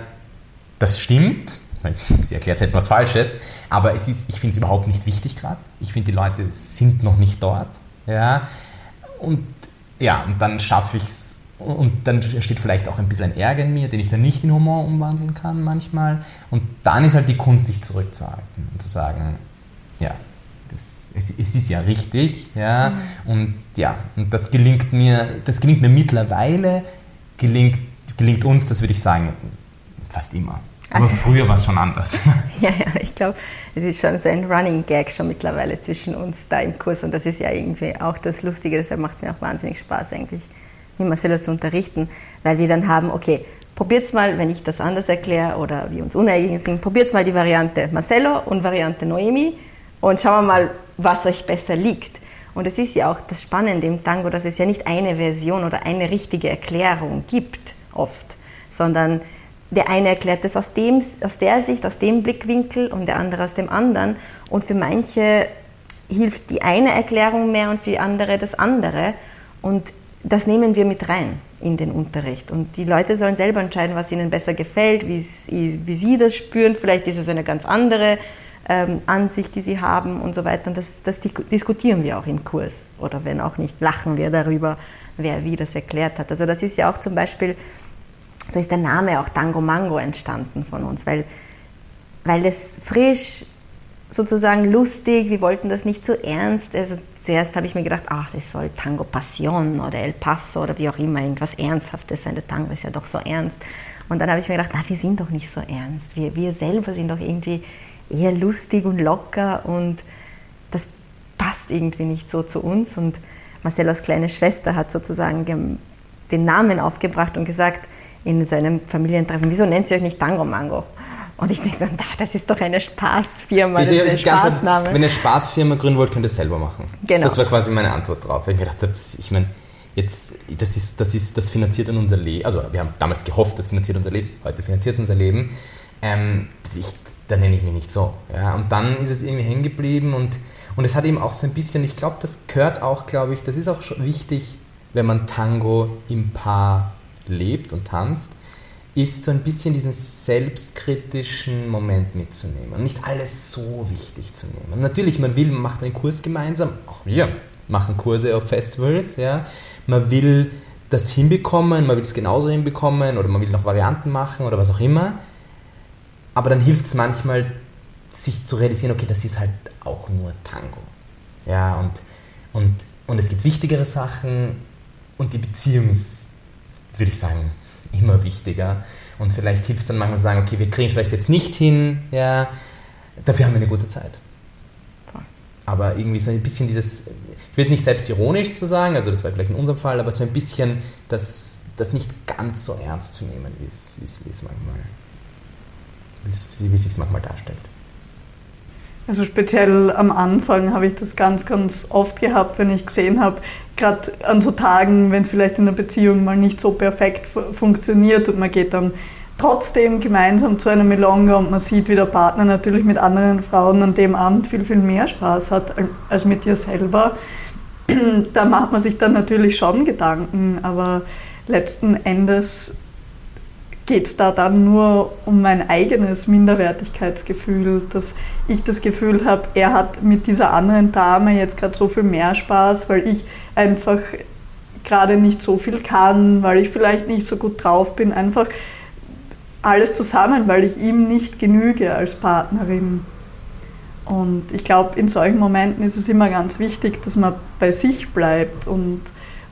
das stimmt, weil sie erklärt etwas Falsches, aber es ist, ich finde es überhaupt nicht wichtig gerade. Ich finde, die Leute sind noch nicht dort, ja. Und ja, und dann schaffe ich es und dann steht vielleicht auch ein bisschen ein Ärger in mir, den ich dann nicht in Humor umwandeln kann manchmal. Und dann ist halt die Kunst, sich zurückzuhalten und zu sagen, ja, das, es, es, ist ja richtig, ja, mhm. und ja, und das gelingt mir, das gelingt mir mittlerweile, gelingt, gelingt uns, das würde ich sagen, fast immer. Aber also, früher war es schon anders. [LAUGHS] Ja, ja, ich glaube, es ist schon so ein Running Gag schon mittlerweile zwischen uns da im Kurs und das ist ja irgendwie auch das Lustige, deshalb macht es mir auch wahnsinnig Spaß eigentlich mit Marcelo zu unterrichten, weil wir dann haben, okay, probiert's mal, wenn ich das anders erkläre oder wir uns uneinig sind, probiert's mal die Variante Marcelo und Variante Noemi und schauen wir mal, was euch besser liegt. Und es ist ja auch das Spannende im Tango, dass es ja nicht eine Version oder eine richtige Erklärung gibt, oft, sondern der eine erklärt es aus, dem, aus der Sicht, aus dem Blickwinkel und der andere aus dem anderen. Und für manche hilft die eine Erklärung mehr und für die andere das andere. Und das nehmen wir mit rein in den Unterricht. Und die Leute sollen selber entscheiden, was ihnen besser gefällt, wie, wie sie das spüren. Vielleicht ist es eine ganz andere ähm, Ansicht, die sie haben und so weiter. Und das, das diskutieren wir auch im Kurs. Oder wenn auch nicht, lachen wir darüber, wer wie das erklärt hat. Also das ist ja auch zum Beispiel so ist der Name auch Tango Mango entstanden von uns, weil, weil es frisch, sozusagen lustig, wir wollten das nicht zu so ernst. Also zuerst habe ich mir gedacht, ach, das soll Tango Passion oder El Paso oder wie auch immer, irgendwas Ernsthaftes sein. Der Tango ist ja doch so ernst. Und dann habe ich mir gedacht, na, wir sind doch nicht so ernst. Wir, wir selber sind doch irgendwie eher lustig und locker und das passt irgendwie nicht so zu uns. Und Marcellos kleine Schwester hat sozusagen den Namen aufgebracht und gesagt, in seinem Familientreffen, wieso nennt sie euch nicht Tango Mango? Und ich denke dann, das ist doch eine Spaßfirma, das ist ein Spaßname. Wenn ihr eine Spaßfirma gründen wollt, könnt ihr es selber machen. Genau. Das war quasi meine Antwort drauf. Ich mir gedacht habe, ich meine, jetzt, das, ist, das, ist, das finanziert dann unser Leben. Also wir haben damals gehofft, das finanziert unser Leben. Heute finanziert es unser Leben. Ähm, ich, da nenne ich mich nicht so. Ja, und dann ist es irgendwie hängen geblieben und, und es hat eben auch so ein bisschen, ich glaube, das gehört auch, glaube ich, das ist auch wichtig, wenn man Tango im Paar lebt und tanzt, ist so ein bisschen diesen selbstkritischen Moment mitzunehmen und nicht alles so wichtig zu nehmen. Und natürlich, man will, man macht einen Kurs gemeinsam, auch wir machen Kurse auf Festivals, ja. Man will das hinbekommen, man will es genauso hinbekommen oder man will noch Varianten machen oder was auch immer. Aber dann hilft es manchmal, sich zu realisieren, okay, das ist halt auch nur Tango. Ja, und, und, und es gibt wichtigere Sachen und die Beziehung ist, würde ich sagen, immer wichtiger. Und vielleicht hilft es dann manchmal zu sagen, okay, wir kriegen es vielleicht jetzt nicht hin, ja, dafür haben wir eine gute Zeit. Aber irgendwie so ein bisschen dieses, ich will nicht selbstironisch zu sagen, also das war vielleicht in unserem Fall, aber so ein bisschen das, das nicht ganz so ernst zu nehmen, es, wie es manchmal, wie es, wie es sich manchmal darstellt. Also speziell am Anfang habe ich das ganz, ganz oft gehabt, wenn ich gesehen habe, gerade an so Tagen, wenn es vielleicht in der Beziehung mal nicht so perfekt funktioniert und man geht dann trotzdem gemeinsam zu einer Melonga und man sieht, wie der Partner natürlich mit anderen Frauen an dem Abend viel, viel mehr Spaß hat als mit dir selber. [CLEARS THROAT] Da macht man sich dann natürlich schon Gedanken, aber letzten Endes geht es da dann nur um mein eigenes Minderwertigkeitsgefühl, dass ich das Gefühl habe, er hat mit dieser anderen Dame jetzt gerade so viel mehr Spaß, weil ich einfach gerade nicht so viel kann, weil ich vielleicht nicht so gut drauf bin, einfach alles zusammen, weil ich ihm nicht genüge als Partnerin. Und ich glaube, in solchen Momenten ist es immer ganz wichtig, dass man bei sich bleibt und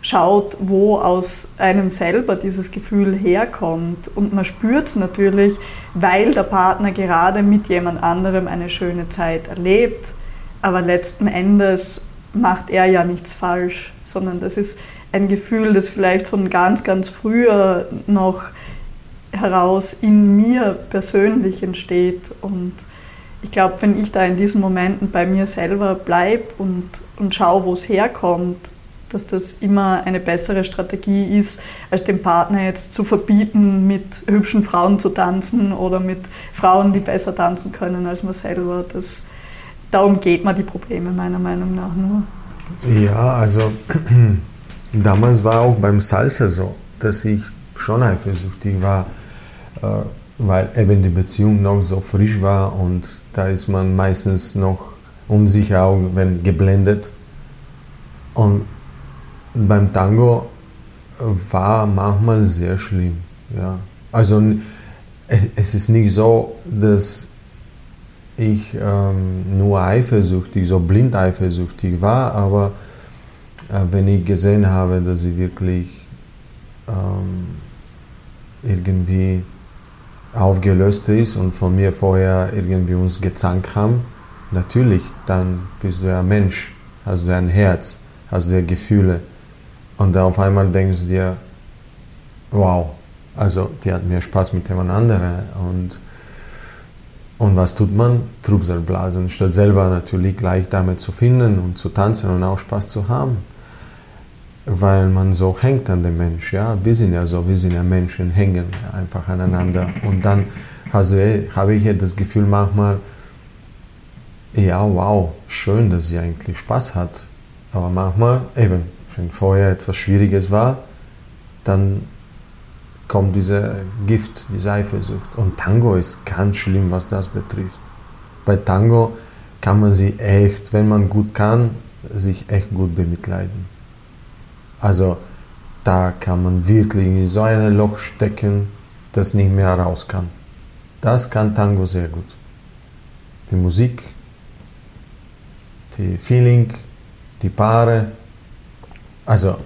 schaut, wo aus einem selber dieses Gefühl herkommt. Und man spürt es natürlich, weil der Partner gerade mit jemand anderem eine schöne Zeit erlebt. Aber letzten Endes macht er ja nichts falsch, sondern das ist ein Gefühl, das vielleicht von ganz, ganz früher noch heraus in mir persönlich entsteht. Und ich glaube, wenn ich da in diesen Momenten bei mir selber bleibe und, und schaue, wo es herkommt, dass das immer eine bessere Strategie ist, als dem Partner jetzt zu verbieten, mit hübschen Frauen zu tanzen oder mit Frauen, die besser tanzen können als man selber. Das, darum geht man die Probleme meiner Meinung nach nur. Ja, also [CLEARS THROAT] damals war auch beim Salsa so, dass ich schon eifersüchtig war, äh, weil eben die Beziehung noch so frisch war und da ist man meistens noch sich auch wenn geblendet. Und beim Tango war manchmal sehr schlimm. Ja. Also es ist nicht so, dass ich ähm, nur eifersüchtig, so blind eifersüchtig war, aber äh, wenn ich gesehen habe, dass sie wirklich ähm, irgendwie aufgelöst ist und von mir vorher irgendwie uns gezankt haben, natürlich, dann bist du ja ein Mensch, hast du ein Herz, hast du ja Gefühle. Und dann auf einmal denkst du dir, wow, also die hat mehr Spaß mit jemand anderem. Und, und was tut man? Trübsalblasen, statt selber natürlich gleich damit zu finden und zu tanzen und auch Spaß zu haben. Weil man so hängt an dem Mensch. Ja? Wir sind ja so, wir sind ja Menschen, hängen einfach aneinander. Und dann also, habe ich ja das Gefühl manchmal, ja, wow, schön, dass sie eigentlich Spaß hat. Aber manchmal eben wenn vorher etwas Schwieriges war, dann kommt diese Gift, diese Eifersucht. Und Tango ist ganz schlimm, was das betrifft. Bei Tango kann man sie echt, wenn man gut kann, sich echt gut bemitleiden. Also da kann man wirklich in so ein Loch stecken, das nicht mehr raus kann. Das kann Tango sehr gut. Die Musik, die Feeling, die Paare, also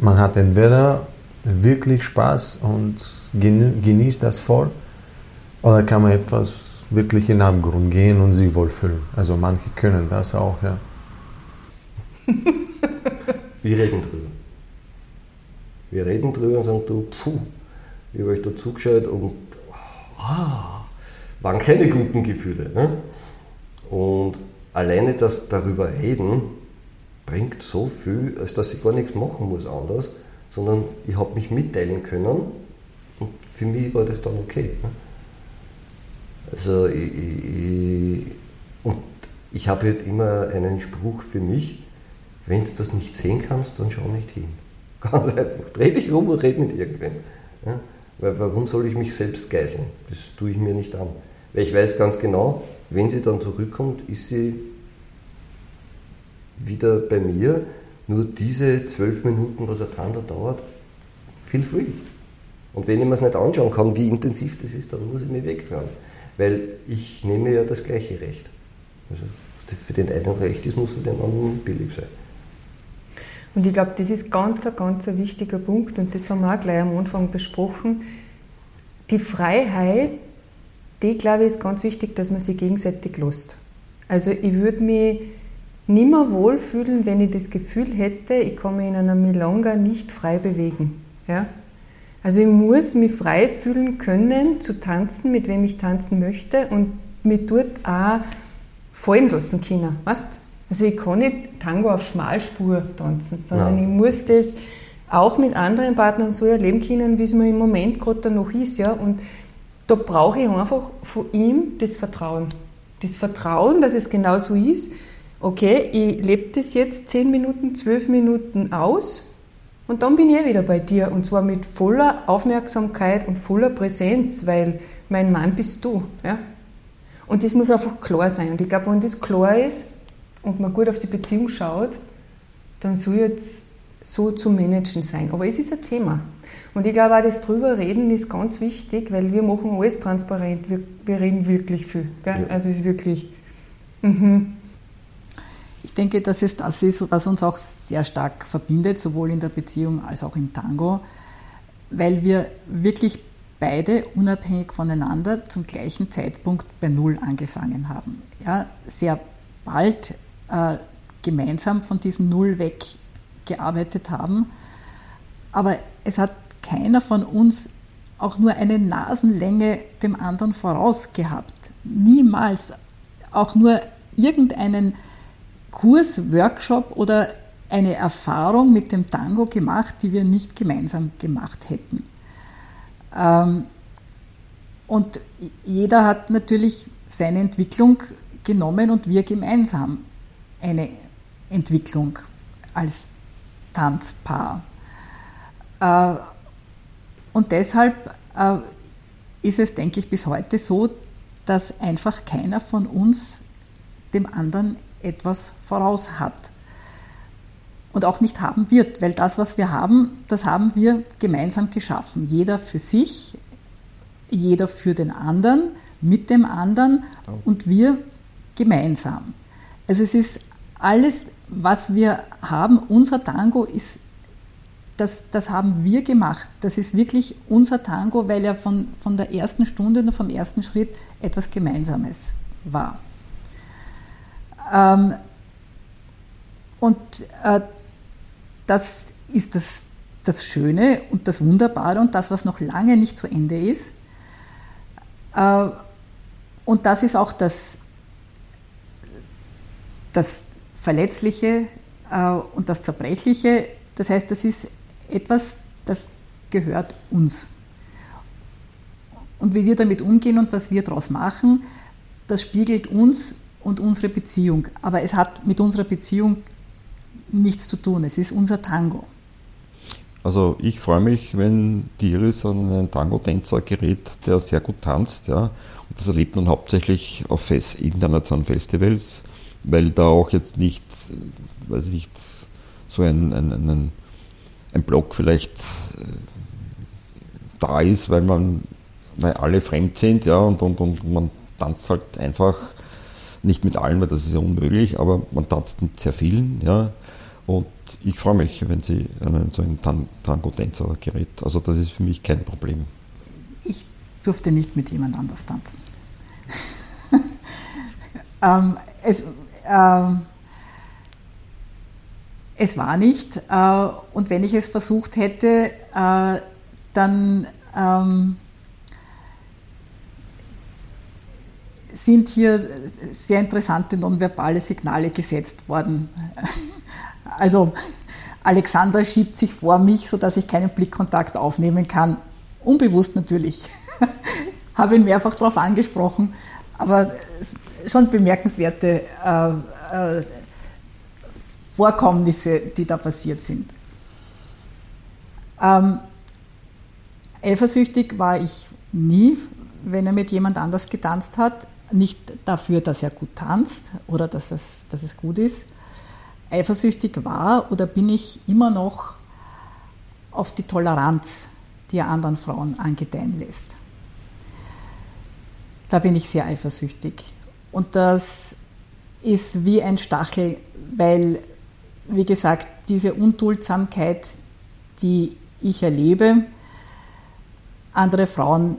man hat entweder wirklich Spaß und genießt das voll, oder kann man etwas wirklich in den Abgrund gehen und sich wohlfühlen. Also manche können das auch, ja. [LAUGHS] Wir reden drüber. Wir reden drüber und sagen, du, puh, ich habe euch da zugeschaut und ah, waren keine guten Gefühle. Ne? Und alleine das darüber reden, bringt so viel, als dass ich gar nichts machen muss anders, sondern ich habe mich mitteilen können und für mich war das dann okay. Ne? Also ich, ich, und ich habe halt immer einen Spruch für mich, wenn du das nicht sehen kannst, dann schau nicht hin. [LAUGHS] Ganz einfach. Dreh dich um und red mit irgendwem. Ja? Weil warum soll ich mich selbst geißeln? Das tue ich mir nicht an. Weil ich weiß ganz genau, wenn sie dann zurückkommt, ist sie wieder bei mir. Nur diese zwölf Minuten, was ein Tanda dauert, feel free. Und wenn ich mir es nicht anschauen kann, wie intensiv das ist, dann muss ich mich wegtragen. Weil ich nehme ja das gleiche Recht. Also für den einen recht ist, muss für den anderen billig sein. Und ich glaube, das ist ganz, ein ganz ein wichtiger Punkt und das haben wir auch gleich am Anfang besprochen. Die Freiheit, die glaube ich ist ganz wichtig, dass man sich gegenseitig lässt. Also ich würde mich nimmer wohlfühlen, wenn ich das Gefühl hätte, ich kann mich in einer Milonga nicht frei bewegen. Ja? Also ich muss mich frei fühlen können, zu tanzen, mit wem ich tanzen möchte und mich dort auch fallen lassen können. Weißt? Also ich kann nicht Tango auf Schmalspur tanzen, sondern ja. ich muss das auch mit anderen Partnern so erleben können, wie es mir im Moment gerade noch ist. Ja? Und da brauche ich einfach von ihm das Vertrauen. Das Vertrauen, dass es genau so ist. Okay, ich lebe das jetzt zehn Minuten, zwölf Minuten aus und dann bin ich wieder bei dir. Und zwar mit voller Aufmerksamkeit und voller Präsenz, weil mein Mann bist du. Ja? Und das muss einfach klar sein. Und ich glaube, wenn das klar ist und man gut auf die Beziehung schaut, dann soll jetzt so zu managen sein. Aber es ist ein Thema. Und ich glaube auch, das drüber reden ist ganz wichtig, weil wir machen alles transparent. Wir, wir reden wirklich viel. Ja. Also es ist wirklich. Mhm. Ich denke, dass es das ist, was uns auch sehr stark verbindet, sowohl in der Beziehung als auch im Tango, weil wir wirklich beide unabhängig voneinander zum gleichen Zeitpunkt bei Null angefangen haben. Ja, sehr bald äh, gemeinsam von diesem Null weggearbeitet haben. Aber es hat keiner von uns auch nur eine Nasenlänge dem anderen voraus gehabt. Niemals auch nur irgendeinen Kurs, Workshop oder eine Erfahrung mit dem Tango gemacht, die wir nicht gemeinsam gemacht hätten. Ähm, und jeder hat natürlich seine Entwicklung genommen und wir gemeinsam eine Entwicklung als Tanzpaar. Äh, und deshalb äh, ist es, denke ich, bis heute so, dass einfach keiner von uns dem anderen etwas voraus hat und auch nicht haben wird, weil das, was wir haben, das haben wir gemeinsam geschaffen. Jeder für sich, jeder für den anderen, mit dem anderen und wir gemeinsam. Also es ist alles, was wir haben, unser Tango ist, das, das haben wir gemacht. Das ist wirklich unser Tango, weil er von, von der ersten Stunde und vom ersten Schritt etwas Gemeinsames war. Ähm, und äh, das ist das, das Schöne und das Wunderbare und das, was noch lange nicht zu Ende ist. Äh, und das ist auch das, das Verletzliche äh, und das Zerbrechliche. Das heißt, das ist etwas, das gehört uns. Und wie wir damit umgehen und was wir daraus machen, das spiegelt uns und unsere Beziehung. Aber es hat mit unserer Beziehung nichts zu tun. Es ist unser Tango. Also ich freue mich, wenn die Iris an einen Tango-Tänzer gerät, der sehr gut tanzt. Ja. Und das erlebt man hauptsächlich auf Fest, internationalen Festivals, weil da auch jetzt nicht, weiß ich nicht, so ein, ein, ein, ein Block vielleicht äh, da ist, weil man weil alle fremd sind, ja, und, und, und man tanzt halt einfach nicht mit allen, weil das ist ja unmöglich, aber man tanzt mit sehr vielen, ja. Und ich freue mich, wenn sie an so einen Tango-Tänzer gerät. Also das ist für mich kein Problem. Ich durfte nicht mit jemand anders tanzen. [LAUGHS] ähm, es, ähm, es war nicht. Äh, und wenn ich es versucht hätte, äh, dann ähm, sind hier sehr interessante nonverbale Signale gesetzt worden. [LAUGHS] Also Alexander schiebt sich vor mich, sodass ich keinen Blickkontakt aufnehmen kann. Unbewusst natürlich. [LAUGHS] Habe ihn mehrfach darauf angesprochen, aber schon bemerkenswerte äh, äh, Vorkommnisse, die da passiert sind. Ähm, eifersüchtig war ich nie, wenn er mit jemand anders getanzt hat. Nicht dafür, dass er gut tanzt oder dass es, dass es gut ist, eifersüchtig war oder bin ich immer noch auf die Toleranz, die er anderen Frauen angedeihen lässt. Da bin ich sehr eifersüchtig. Und das ist wie ein Stachel, weil, wie gesagt, diese Unduldsamkeit, die ich erlebe, andere Frauen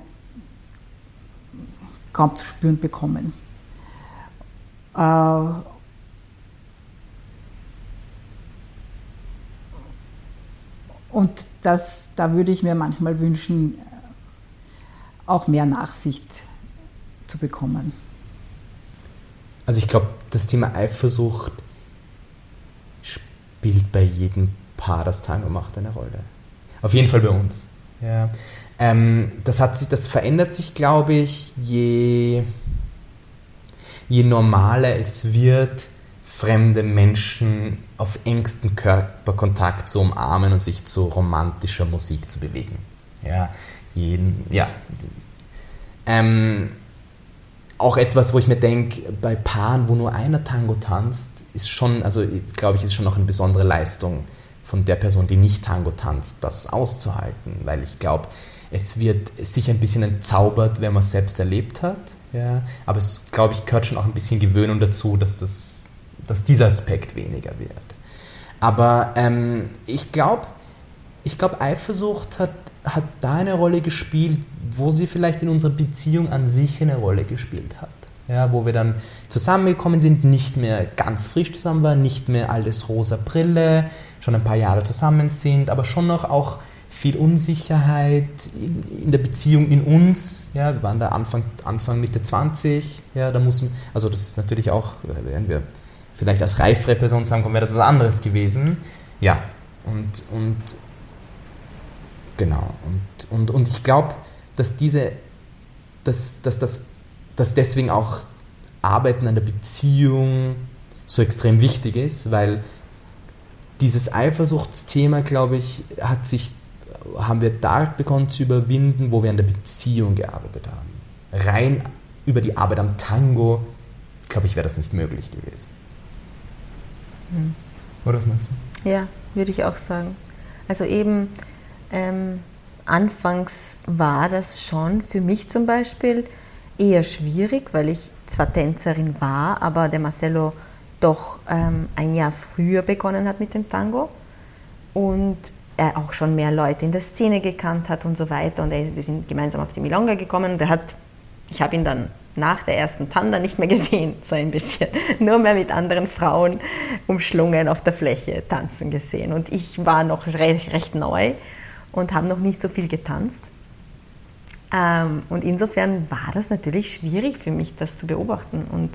kaum zu spüren bekommen. Äh, und das, da würde ich mir manchmal wünschen, auch mehr Nachsicht zu bekommen. Also ich glaube, das Thema Eifersucht spielt bei jedem Paar, das Tango macht, eine Rolle. Auf jeden Fall bei uns. Ja. Ähm, das, hat das verändert sich, glaube ich, je, je normaler es wird, fremde Menschen auf engsten Körperkontakt zu umarmen und sich zu romantischer Musik zu bewegen. Ja, jeden, ja. Ähm, auch etwas, wo ich mir denke, bei Paaren, wo nur einer Tango tanzt, ist schon, also glaube ich, ist schon noch eine besondere Leistung von der Person, die nicht Tango tanzt, das auszuhalten, weil ich glaube, es wird sich ein bisschen entzaubert, wenn man es selbst erlebt hat, ja, aber es, glaube ich, gehört schon auch ein bisschen Gewöhnung dazu, dass, das, dass dieser Aspekt weniger wird. Aber ähm, ich glaube, ich glaube, Eifersucht hat, hat da eine Rolle gespielt, wo sie vielleicht in unserer Beziehung an sich eine Rolle gespielt hat. Ja, wo wir dann zusammengekommen sind, nicht mehr ganz frisch zusammen waren, nicht mehr alles rosa Brille, schon ein paar Jahre zusammen sind, aber schon noch auch viel Unsicherheit in, in, der Beziehung in uns. Ja, wir waren da Anfang, Anfang Mitte 20. Ja, da muss, also das ist natürlich auch, wenn wir vielleicht als reifere Person sagen, wäre das was anderes gewesen. Ja, und, und genau. Und, und, und ich glaube, dass diese, dass, dass, dass, dass deswegen auch Arbeiten an der Beziehung so extrem wichtig ist, weil dieses Eifersuchtsthema, glaube ich, hat sich, haben wir da begonnen zu überwinden, wo wir an der Beziehung gearbeitet haben. Rein über die Arbeit am Tango, glaube ich, wäre das nicht möglich gewesen. Hm. Oder was meinst du? Ja, würde ich auch sagen. Also eben, ähm, anfangs war das schon für mich zum Beispiel eher schwierig, weil ich zwar Tänzerin war, aber der Marcello doch ähm, ein Jahr früher begonnen hat mit dem Tango und er auch schon mehr Leute in der Szene gekannt hat und so weiter. Und wir sind gemeinsam auf die Milonga gekommen und er hat, ich habe ihn dann nach der ersten Tanda nicht mehr [LAUGHS] gesehen, so ein bisschen. Nur mehr mit anderen Frauen umschlungen auf der Fläche tanzen gesehen. Und ich war noch recht, recht neu und habe noch nicht so viel getanzt. Ähm, und insofern war das natürlich schwierig für mich, das zu beobachten und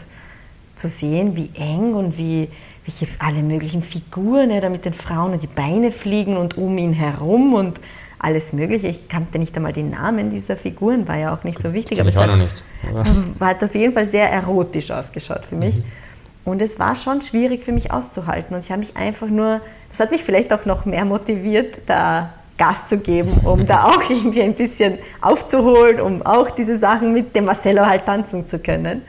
zu sehen, wie eng und wie welche alle möglichen Figuren er da mit den Frauen und die Beine fliegen und um ihn herum und alles Mögliche. Ich kannte nicht einmal die Namen dieser Figuren, war ja auch nicht so wichtig. aber ich auch noch nicht. [LAUGHS] hat auf jeden Fall sehr erotisch ausgeschaut für mich. Mhm. Und es war schon schwierig für mich auszuhalten. Und ich habe mich einfach nur, das hat mich vielleicht auch noch mehr motiviert, da Gas zu geben, um da [LAUGHS] auch irgendwie ein bisschen aufzuholen, um auch diese Sachen mit dem Marcello halt tanzen zu können.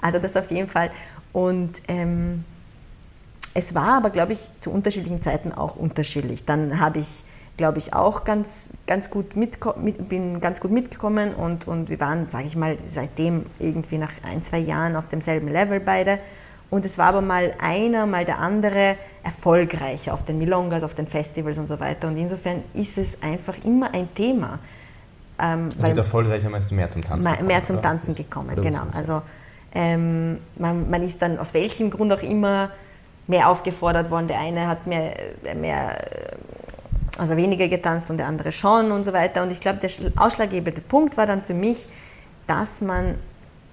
Also das auf jeden Fall. Und ähm, es war aber, glaube ich, zu unterschiedlichen Zeiten auch unterschiedlich. Dann habe ich, glaube ich, auch ganz, ganz gut mit, bin ganz gut mitgekommen und, und wir waren, sage ich mal, seitdem irgendwie nach ein, zwei Jahren auf demselben Level beide. Und es war aber mal einer, mal der andere erfolgreicher auf den Milongas, auf den Festivals und so weiter. Und insofern ist es einfach immer ein Thema. Ähm, also mit erfolgreicher meinst du mehr zum Tanzen? Mehr, mehr zum Tanzen gekommen, genau. Also ähm, man, man, ist dann aus welchem Grund auch immer mehr aufgefordert worden. Der eine hat mehr, mehr, also weniger getanzt und der andere schon und so weiter. Und ich glaube, der ausschlaggebende Punkt war dann für mich, dass man,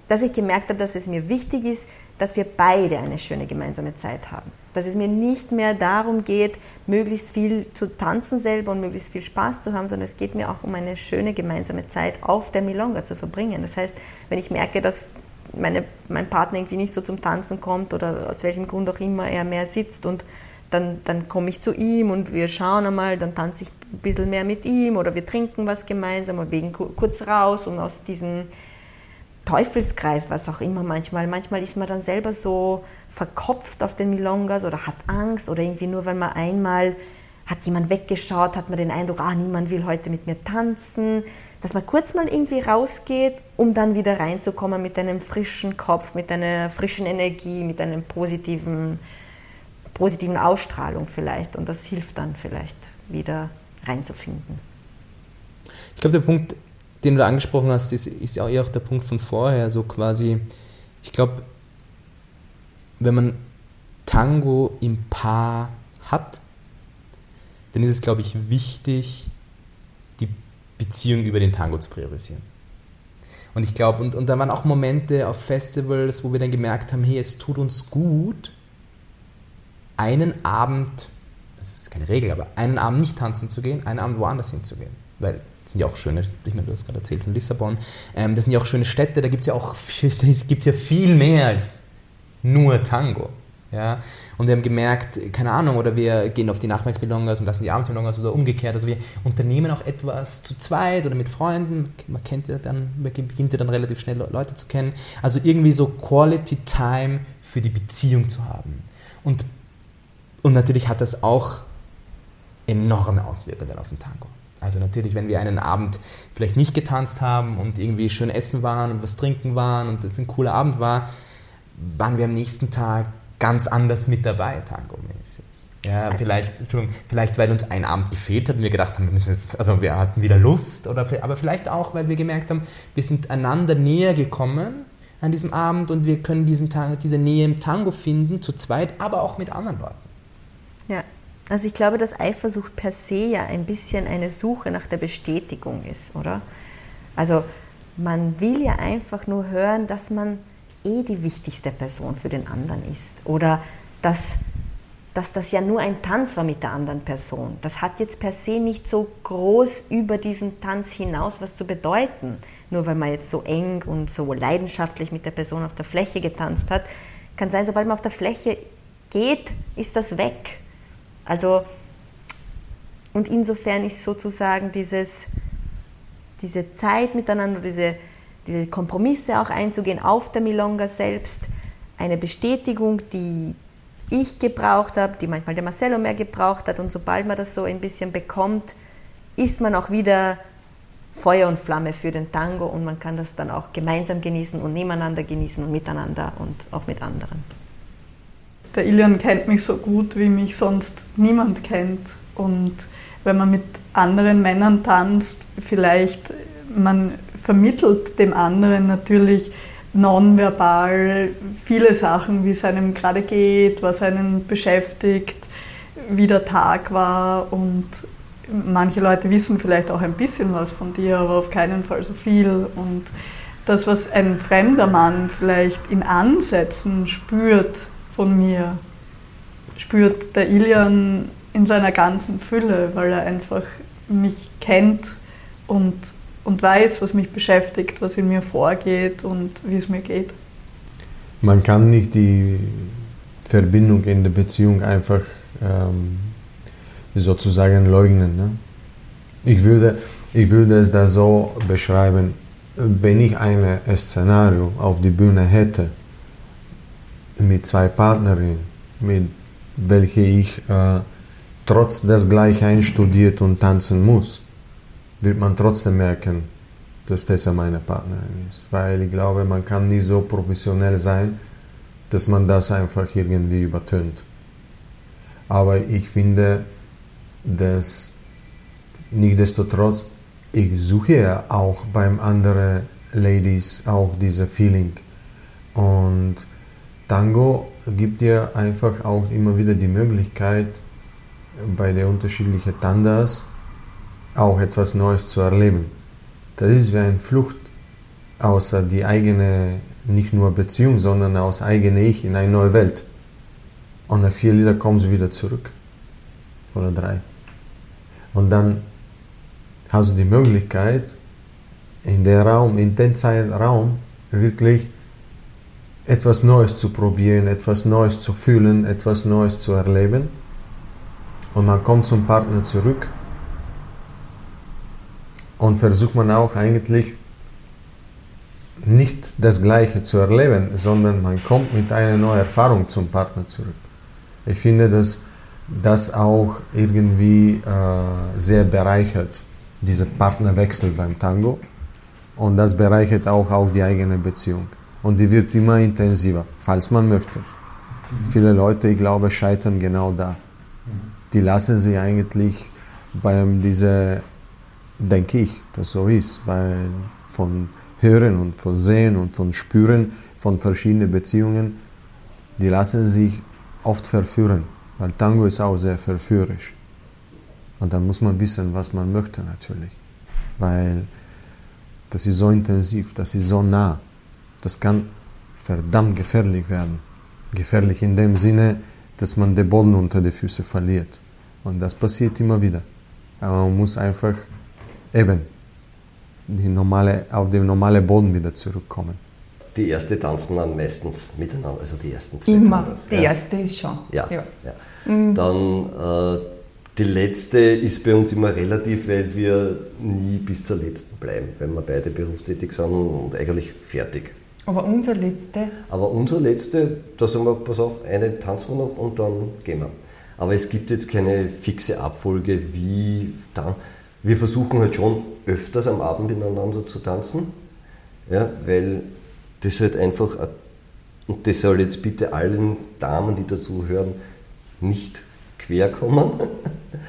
dass ich gemerkt habe, dass es mir wichtig ist, dass wir beide eine schöne gemeinsame Zeit haben. Dass es mir nicht mehr darum geht, möglichst viel zu tanzen selber und möglichst viel Spaß zu haben, sondern es geht mir auch um eine schöne gemeinsame Zeit auf der Milonga zu verbringen. Das heißt, wenn ich merke, dass meine, mein Partner irgendwie nicht so zum Tanzen kommt oder aus welchem Grund auch immer er mehr sitzt und dann, dann komme ich zu ihm und wir schauen einmal, dann tanze ich ein bisschen mehr mit ihm oder wir trinken was gemeinsam und wegen kurz raus und aus diesem Teufelskreis, was auch immer manchmal. Manchmal ist man dann selber so verkopft auf den Milongas oder hat Angst oder irgendwie nur, weil man einmal hat jemand weggeschaut, hat man den Eindruck, ah, niemand will heute mit mir tanzen, dass man kurz mal irgendwie rausgeht, um dann wieder reinzukommen mit einem frischen Kopf, mit einer frischen Energie, mit einer positiven, positiven Ausstrahlung vielleicht. Und das hilft dann vielleicht wieder reinzufinden. Ich glaube, der Punkt, den du angesprochen hast, ist, ist ja auch der Punkt von vorher, so quasi, ich glaube, wenn man Tango im Paar hat, dann ist es, glaube ich, wichtig, Beziehung über den Tango zu priorisieren. Und ich glaube, und, und da waren auch Momente auf Festivals, wo wir dann gemerkt haben, hey, es tut uns gut, einen Abend, das ist keine Regel, aber einen Abend nicht tanzen zu gehen, einen Abend woanders hinzugehen. Weil das sind ja auch schöne, ich meine, du hast gerade erzählt von Lissabon, ähm, das sind ja auch schöne Städte, da gibt es ja auch [LAUGHS] gibt's ja viel mehr als nur Tango. Ja? Und wir haben gemerkt, keine Ahnung, oder wir gehen auf die Nachmittagsmelongas und lassen die Abendsmelongas oder umgekehrt. Also wir unternehmen auch etwas zu zweit oder mit Freunden. Man kennt ja dann, man beginnt ja dann relativ schnell Leute zu kennen. Also irgendwie so Quality Time für die Beziehung zu haben. Und, und natürlich hat das auch enorme Auswirkungen auf den Tango. Also natürlich, wenn wir einen Abend vielleicht nicht getanzt haben und irgendwie schön essen waren und was trinken waren und es ein cooler Abend war, waren wir am nächsten Tag ganz anders mit dabei, Tango-mäßig. Ja, vielleicht, vielleicht, weil uns ein Abend gefehlt hat und wir gedacht haben, also wir hatten wieder Lust, oder, aber vielleicht auch, weil wir gemerkt haben, wir sind einander näher gekommen an diesem Abend und wir können diesen Tango, diese Nähe im Tango finden, zu zweit, aber auch mit anderen Leuten. Ja, also ich glaube, dass Eifersucht per se ja ein bisschen eine Suche nach der Bestätigung ist, oder? Also man will ja einfach nur hören, dass man eh die wichtigste Person für den anderen ist. Oder dass, dass das ja nur ein Tanz war mit der anderen Person. Das hat jetzt per se nicht so groß über diesen Tanz hinaus was zu bedeuten. Nur weil man jetzt so eng und so leidenschaftlich mit der Person auf der Fläche getanzt hat. Kann sein, sobald man auf der Fläche geht, ist das weg. Also, und insofern ist sozusagen dieses, diese Zeit miteinander, diese diese Kompromisse auch einzugehen auf der Milonga selbst, eine Bestätigung, die ich gebraucht habe, die manchmal der Marcello mehr gebraucht hat. Und sobald man das so ein bisschen bekommt, ist man auch wieder Feuer und Flamme für den Tango. Und man kann das dann auch gemeinsam genießen und nebeneinander genießen und miteinander und auch mit anderen. Der Ilian kennt mich so gut, wie mich sonst niemand kennt. Und wenn man mit anderen Männern tanzt, vielleicht man vermittelt dem anderen natürlich nonverbal viele Sachen, wie es einem gerade geht, was einen beschäftigt, wie der Tag war. Und manche Leute wissen vielleicht auch ein bisschen was von dir, aber auf keinen Fall so viel. Und das, was ein fremder Mann vielleicht in Ansätzen spürt von mir, spürt der Ilian in seiner ganzen Fülle, weil er einfach mich kennt und und weiß, was mich beschäftigt, was in mir vorgeht und wie es mir geht. Man kann nicht die Verbindung in der Beziehung einfach ähm, sozusagen leugnen. Ne? Ich, würde, ich würde es da so beschreiben, wenn ich ein Szenario auf die Bühne hätte mit zwei Partnerinnen, mit welche ich äh, trotz des gleich einstudiert und tanzen muss, wird man trotzdem merken, dass Tessa meine Partnerin ist. Weil ich glaube, man kann nicht so professionell sein, dass man das einfach irgendwie übertönt. Aber ich finde, dass nichtsdestotrotz, ich suche ja auch beim anderen Ladies auch diese Feeling. Und Tango gibt dir einfach auch immer wieder die Möglichkeit, bei den unterschiedlichen Tandas auch etwas Neues zu erleben. Das ist wie eine Flucht aus die eigene, nicht nur Beziehung, sondern aus eigene Ich in eine neue Welt. Und nach vier Lieder kommen sie wieder zurück. Oder drei. Und dann hast du die Möglichkeit, in der Raum, in dem Zeitraum wirklich etwas Neues zu probieren, etwas Neues zu fühlen, etwas Neues zu erleben. Und man kommt zum Partner zurück und versucht man auch eigentlich nicht das Gleiche zu erleben, sondern man kommt mit einer neuen Erfahrung zum Partner zurück. Ich finde, dass das auch irgendwie äh, sehr bereichert, dieser Partnerwechsel beim Tango. Und das bereichert auch, auch die eigene Beziehung. Und die wird immer intensiver, falls man möchte. Mhm. Viele Leute, ich glaube, scheitern genau da. Mhm. Die lassen sich eigentlich beim diese, denke ich, dass so ist, weil von Hören und von Sehen und von Spüren von verschiedenen Beziehungen, die lassen sich oft verführen, weil Tango ist auch sehr verführerisch. Und dann muss man wissen, was man möchte natürlich, weil das ist so intensiv, das ist so nah, das kann verdammt gefährlich werden. Gefährlich in dem Sinne, dass man den Boden unter die Füße verliert. Und das passiert immer wieder. Aber man muss einfach eben die normale, auf den normalen Boden wieder zurückkommen. Die erste tanzt man meistens miteinander, also die ersten zwei. Immer, Tangas, die ja. erste ist schon. Ja. ja. ja. Mhm. Dann äh, die letzte ist bei uns immer relativ, weil wir nie bis zur letzten bleiben, weil wir beide berufstätig sind und eigentlich fertig. Aber unser letzte? Aber unser letzte, da sagen wir, pass auf, eine tanzen wir noch und dann gehen wir. Aber es gibt jetzt keine fixe Abfolge, wie dann. Wir versuchen halt schon öfters am Abend miteinander zu tanzen, ja, weil das halt einfach, und das soll jetzt bitte allen Damen, die dazu hören, nicht quer kommen.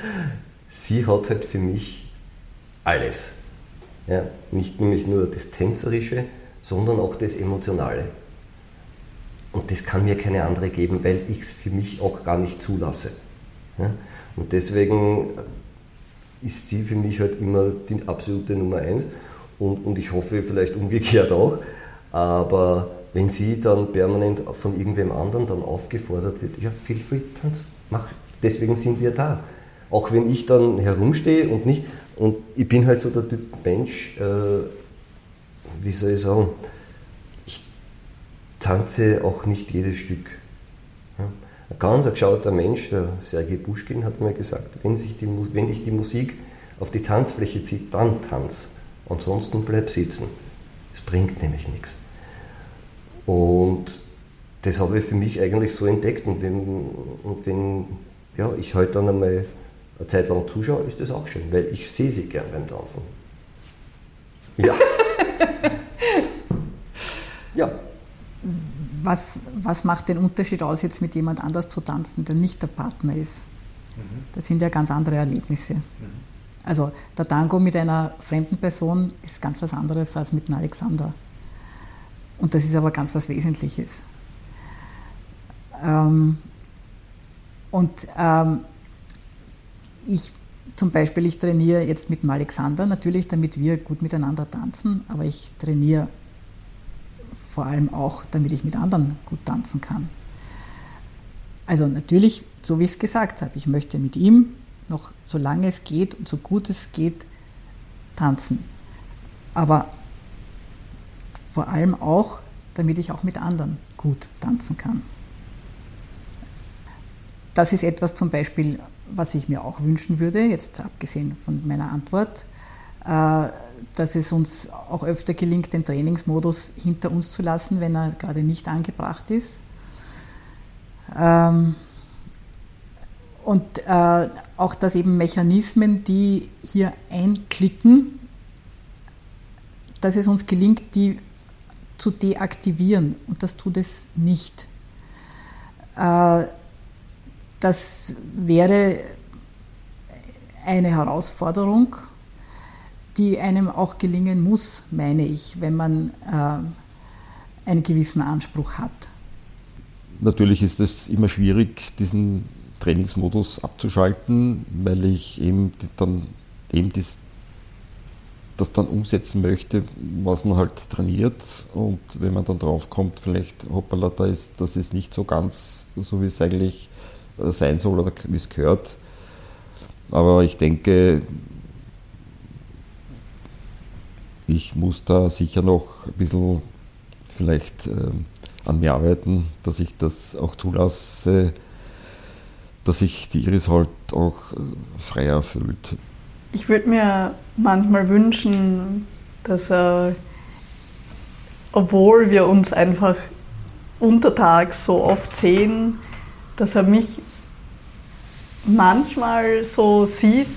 [LAUGHS] Sie hat halt für mich alles. Ja, nicht nämlich nur das Tänzerische, sondern auch das Emotionale. Und das kann mir keine andere geben, weil ich es für mich auch gar nicht zulasse. Ja? Und deswegen ist sie für mich halt immer die absolute Nummer eins. Und, und ich hoffe vielleicht umgekehrt auch. Aber wenn sie dann permanent von irgendwem anderen dann aufgefordert wird, ja, feel free, tanz, mach, deswegen sind wir da. Auch wenn ich dann herumstehe und nicht, und ich bin halt so der Typ Mensch, äh, wie soll ich sagen, ich tanze auch nicht jedes Stück. Ein ganz geschauter Mensch, der Sergei Buschkin, hat mir gesagt, wenn, sich die, wenn dich die Musik auf die Tanzfläche zieht, dann tanz. Ansonsten bleib sitzen. Es bringt nämlich nichts. Und das habe ich für mich eigentlich so entdeckt. Und wenn, und wenn ja, ich heute dann einmal eine Zeit lang zuschaue, ist das auch schön, weil ich sehe sie gern beim Tanzen. Ja [LAUGHS] was, was macht den Unterschied aus, jetzt mit jemand anders zu tanzen, der nicht der Partner ist? Mhm. Das sind ja ganz andere Erlebnisse. Mhm. Also der Tango mit einer fremden Person ist ganz was anderes als mit einem Alexander. Und das ist aber ganz was Wesentliches. Ähm, und ähm, ich zum Beispiel, ich trainiere jetzt mit dem Alexander, natürlich, damit wir gut miteinander tanzen, aber ich trainiere vor allem auch, damit ich mit anderen gut tanzen kann. Also natürlich, so wie ich es gesagt habe, ich möchte mit ihm noch so lange es geht und so gut es geht tanzen. Aber vor allem auch, damit ich auch mit anderen gut tanzen kann. Das ist etwas zum Beispiel, was ich mir auch wünschen würde, jetzt abgesehen von meiner Antwort, dass es uns auch öfter gelingt, den Trainingsmodus hinter uns zu lassen, wenn er gerade nicht angebracht ist. Ähm, und äh, auch, dass eben Mechanismen, die hier einklicken, dass es uns gelingt, die zu deaktivieren. Und das tut es nicht. Äh, das wäre eine Herausforderung die einem auch gelingen muss, meine ich, wenn man äh, einen gewissen Anspruch hat. Natürlich ist es immer schwierig, diesen Trainingsmodus abzuschalten, weil ich eben dann eben das, das dann umsetzen möchte, was man halt trainiert. Und wenn man dann draufkommt, vielleicht, hoppala, da ist, das ist nicht so ganz so, wie es eigentlich äh, sein soll oder wie es gehört. Aber ich denke, ich muss da sicher noch ein bisschen vielleicht äh, an mir arbeiten, dass ich das auch zulasse, dass sich die Iris halt auch äh, freier fühlt. Ich würde mir manchmal wünschen, dass er, obwohl wir uns einfach untertags so oft sehen, dass er mich manchmal so sieht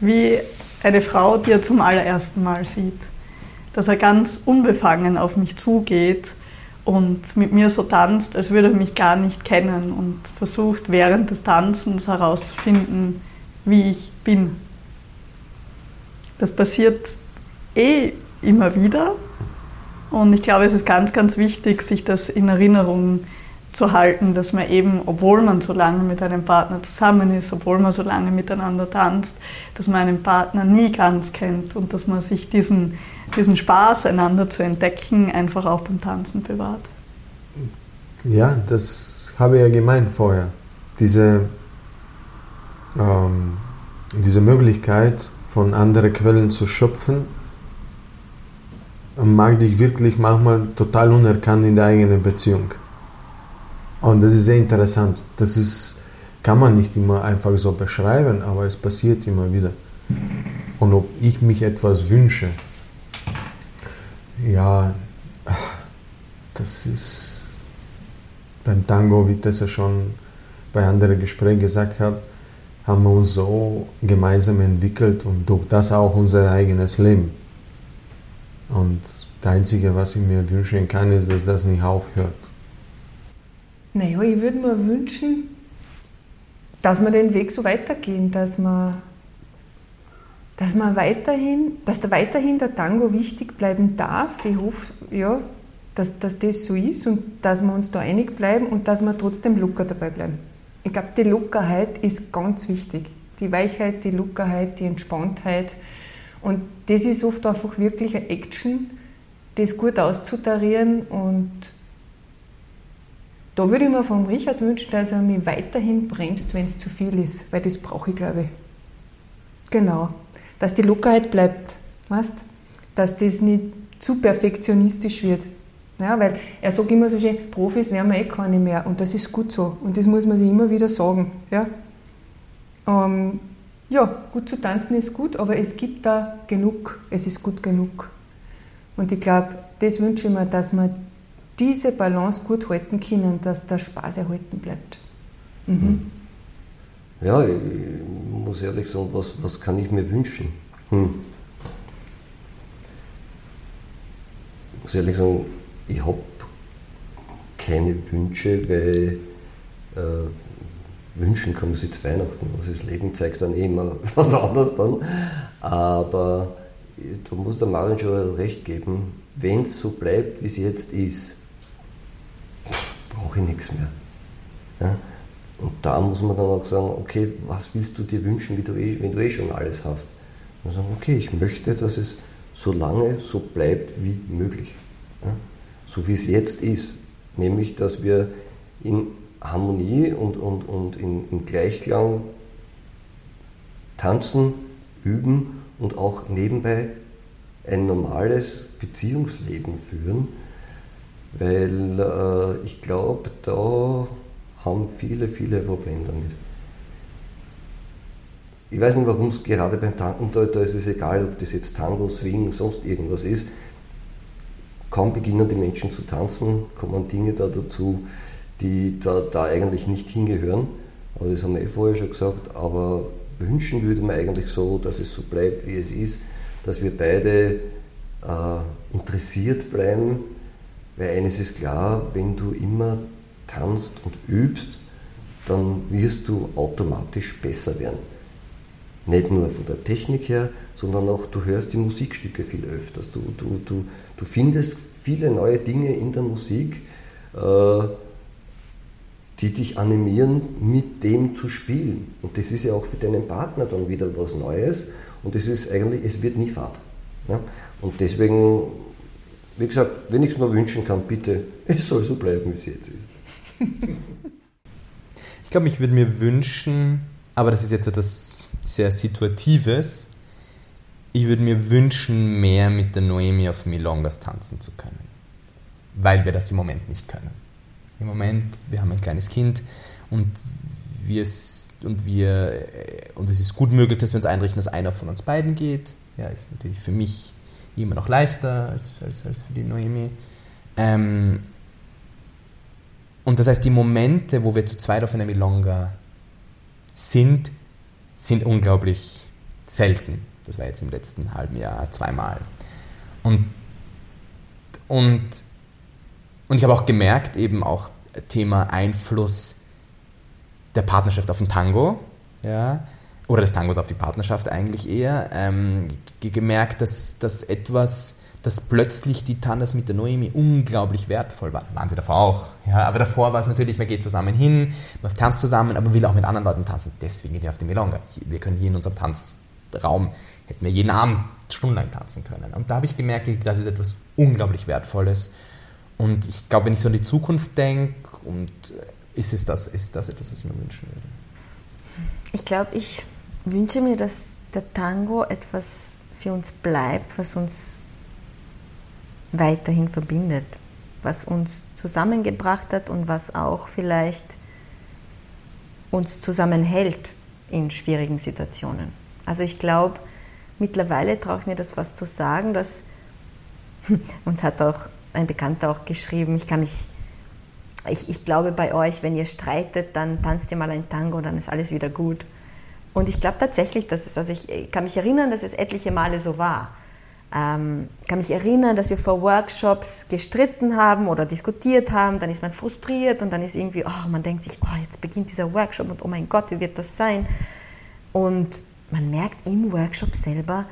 wie eine Frau, die er zum allerersten Mal sieht. Dass er ganz unbefangen auf mich zugeht und mit mir so tanzt, als würde er mich gar nicht kennen und versucht während des Tanzens herauszufinden, wie ich bin. Das passiert eh immer wieder und ich glaube, es ist ganz, ganz wichtig, sich das in Erinnerung zu halten, dass man eben, obwohl man so lange mit einem Partner zusammen ist, obwohl man so lange miteinander tanzt, dass man einen Partner nie ganz kennt und dass man sich diesen, diesen Spaß, einander zu entdecken, einfach auch beim Tanzen bewahrt. Ja, das habe ich ja gemeint vorher. Diese, ähm, diese Möglichkeit, von anderen Quellen zu schöpfen, mag dich wirklich manchmal total unerkannt in der eigenen Beziehung. Und das ist sehr interessant. Das ist, kann man nicht immer einfach so beschreiben, aber es passiert immer wieder. Und ob ich mich etwas wünsche, ja, das ist beim Tango, wie das ja schon bei anderen Gesprächen gesagt hat, haben wir uns so gemeinsam entwickelt und durch das auch unser eigenes Leben. Und das Einzige, was ich mir wünschen kann, ist, dass das nicht aufhört. Naja, ich würde mir wünschen, dass wir den Weg so weitergehen, dass wir, dass wir weiterhin, dass da weiterhin der Tango wichtig bleiben darf. Ich hoffe, ja, dass, dass das so ist und dass wir uns da einig bleiben und dass wir trotzdem locker dabei bleiben. Ich glaube, die Lockerheit ist ganz wichtig. Die Weichheit, die Lockerheit, die Entspanntheit. Und das ist oft einfach wirklich eine Action, das gut auszutarieren. Und da würde ich mir vom Richard wünschen, dass er mich weiterhin bremst, wenn es zu viel ist, weil das brauche ich, glaube ich. Genau. Dass die Lockerheit bleibt, weißt? Dass das nicht zu perfektionistisch wird. Ja, weil er sagt immer so schön, Profis werden wir eh keine mehr und das ist gut so und das muss man sich immer wieder sagen. Ja, ähm, ja gut zu tanzen ist gut, aber es gibt da genug, es ist gut genug. Und ich glaube, das wünsche ich mir, dass wir diese Balance gut halten können, dass der Spaß erhalten bleibt. Mhm. Ja, muss ehrlich sagen, was, was kann ich mir wünschen? Hm. Ich muss ehrlich sagen, ich habe keine Wünsche, weil äh, wünschen kann man sich zu Weihnachten. Was das Leben zeigt dann eh immer [LAUGHS] was anderes dann. Aber da muss der Marin schon recht geben, wenn es so bleibt, wie es jetzt ist, brauche ich nichts mehr. Ja? Und da muss man dann auch sagen, okay, was willst du dir wünschen, du eh, wenn du eh schon alles hast? Und sagen, okay, ich möchte, dass es so lange so bleibt wie möglich. Ja? so wie es jetzt ist, nämlich dass wir in Harmonie und, und, und in, in Gleichklang tanzen, üben und auch nebenbei ein normales Beziehungsleben führen, weil äh, ich glaube, da haben viele, viele Probleme damit. Ich weiß nicht, warum es gerade beim Tanken da, da ist egal, ob das jetzt Tango, Swing, sonst irgendwas ist kaum beginnen die Menschen zu tanzen, kommen Dinge da dazu, die da, da eigentlich nicht hingehören. Aber das haben wir eh vorher schon gesagt. Aber wünschen würde man eigentlich so, dass es so bleibt, wie es ist, dass wir beide äh, interessiert bleiben. Weil eines ist klar, wenn du immer tanzt und übst, dann wirst du automatisch besser werden. Nicht nur von der Technik her, sondern auch du hörst die Musikstücke viel öfters. Du, du, du, du findest viele neue Dinge in der Musik, äh, die dich animieren, mit dem zu spielen. Und das ist ja auch für deinen Partner dann wieder was Neues. Und es ist eigentlich, es wird nie fad. Ja? Und deswegen, wie gesagt, wenn ich es mir wünschen kann, bitte, [LAUGHS] es soll so bleiben, wie es jetzt ist. [LAUGHS] Ich glaube, ich würde mir wünschen, aber das ist jetzt etwas sehr Situatives, ich würde mir wünschen, mehr mit der Noemi auf Milongas tanzen zu können. Weil wir das im Moment nicht können. Im Moment, wir haben ein kleines Kind und wir, und wir und es ist gut möglich, dass wir uns einrichten, dass einer von uns beiden geht. Ja, ist natürlich für mich immer noch leichter als, als, als für die Noemi. Ähm, und das heißt, die Momente, wo wir zu zweit auf einer Milonga sind, sind unglaublich selten. Das war jetzt im letzten halben Jahr zweimal. Und, und, und ich habe auch gemerkt, eben auch Thema Einfluss der Partnerschaft auf den Tango, ja, oder des Tangos auf die Partnerschaft eigentlich eher, ähm, gemerkt, dass, dass etwas, dass plötzlich die Tandas mit der Noemi unglaublich wertvoll waren. Waren sie davor auch. Ja, aber davor war es natürlich, man geht zusammen hin, man tanzt zusammen, aber man will auch mit anderen Leuten tanzen. Deswegen geht ihr auf die Milonga. Wir können hier in unserem Tanzraum, hätten wir jeden Abend stundenlang tanzen können. Und da habe ich gemerkt, das ist etwas unglaublich Wertvolles. Und ich glaube, wenn ich so an die Zukunft denke, äh, ist, es das, ist das etwas, was ich mir wünschen würde? Ich glaube, ich wünsche mir, dass der Tango etwas für uns bleibt, was uns weiterhin verbindet, was uns zusammengebracht hat und was auch vielleicht uns zusammenhält in schwierigen Situationen. Also ich glaube, mittlerweile traue ich mir das fast zu sagen, dass [LAUGHS] uns hat auch ein Bekannter auch geschrieben, ich kann mich, ich, ich glaube bei euch, wenn ihr streitet, dann tanzt ihr mal ein Tango, dann ist alles wieder gut. Und ich glaube tatsächlich, dass es, also ich kann mich erinnern, dass es etliche Male so war. Ähm, kann mich erinnern, dass wir vor Workshops gestritten haben oder diskutiert haben, dann ist man frustriert und dann ist irgendwie, oh, man denkt sich, oh, jetzt beginnt dieser Workshop und oh mein Gott, wie wird das sein? Und man merkt im Workshop selber,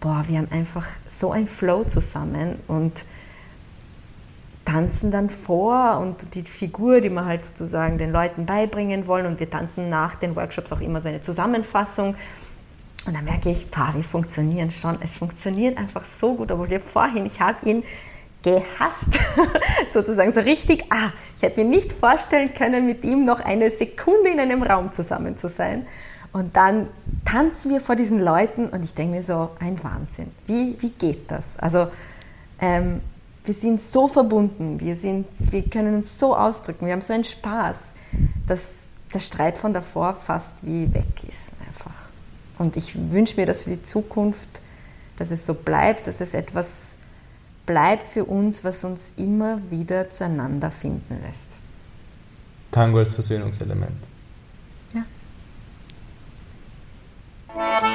boah, wir haben einfach so ein Flow zusammen und tanzen dann vor und die Figur, die wir halt sozusagen den Leuten beibringen wollen und wir tanzen nach den Workshops auch immer so eine Zusammenfassung und dann merke ich, pah, wir funktionieren schon. Es funktioniert einfach so gut, obwohl wir vorhin, ich habe ihn gehasst, [LAUGHS] sozusagen so richtig, ah, ich hätte mir nicht vorstellen können, mit ihm noch eine Sekunde in einem Raum zusammen zu sein. Und dann tanzen wir vor diesen Leuten und ich denke mir so, ein Wahnsinn. Wie, wie geht das? Also ähm, wir sind so verbunden, wir, sind, wir können uns so ausdrücken, wir haben so einen Spaß, dass der Streit von davor fast wie weg ist. Und ich wünsche mir das für die Zukunft, dass es so bleibt, dass es etwas bleibt für uns, was uns immer wieder zueinander finden lässt. Tango als Versöhnungselement. Ja. Musik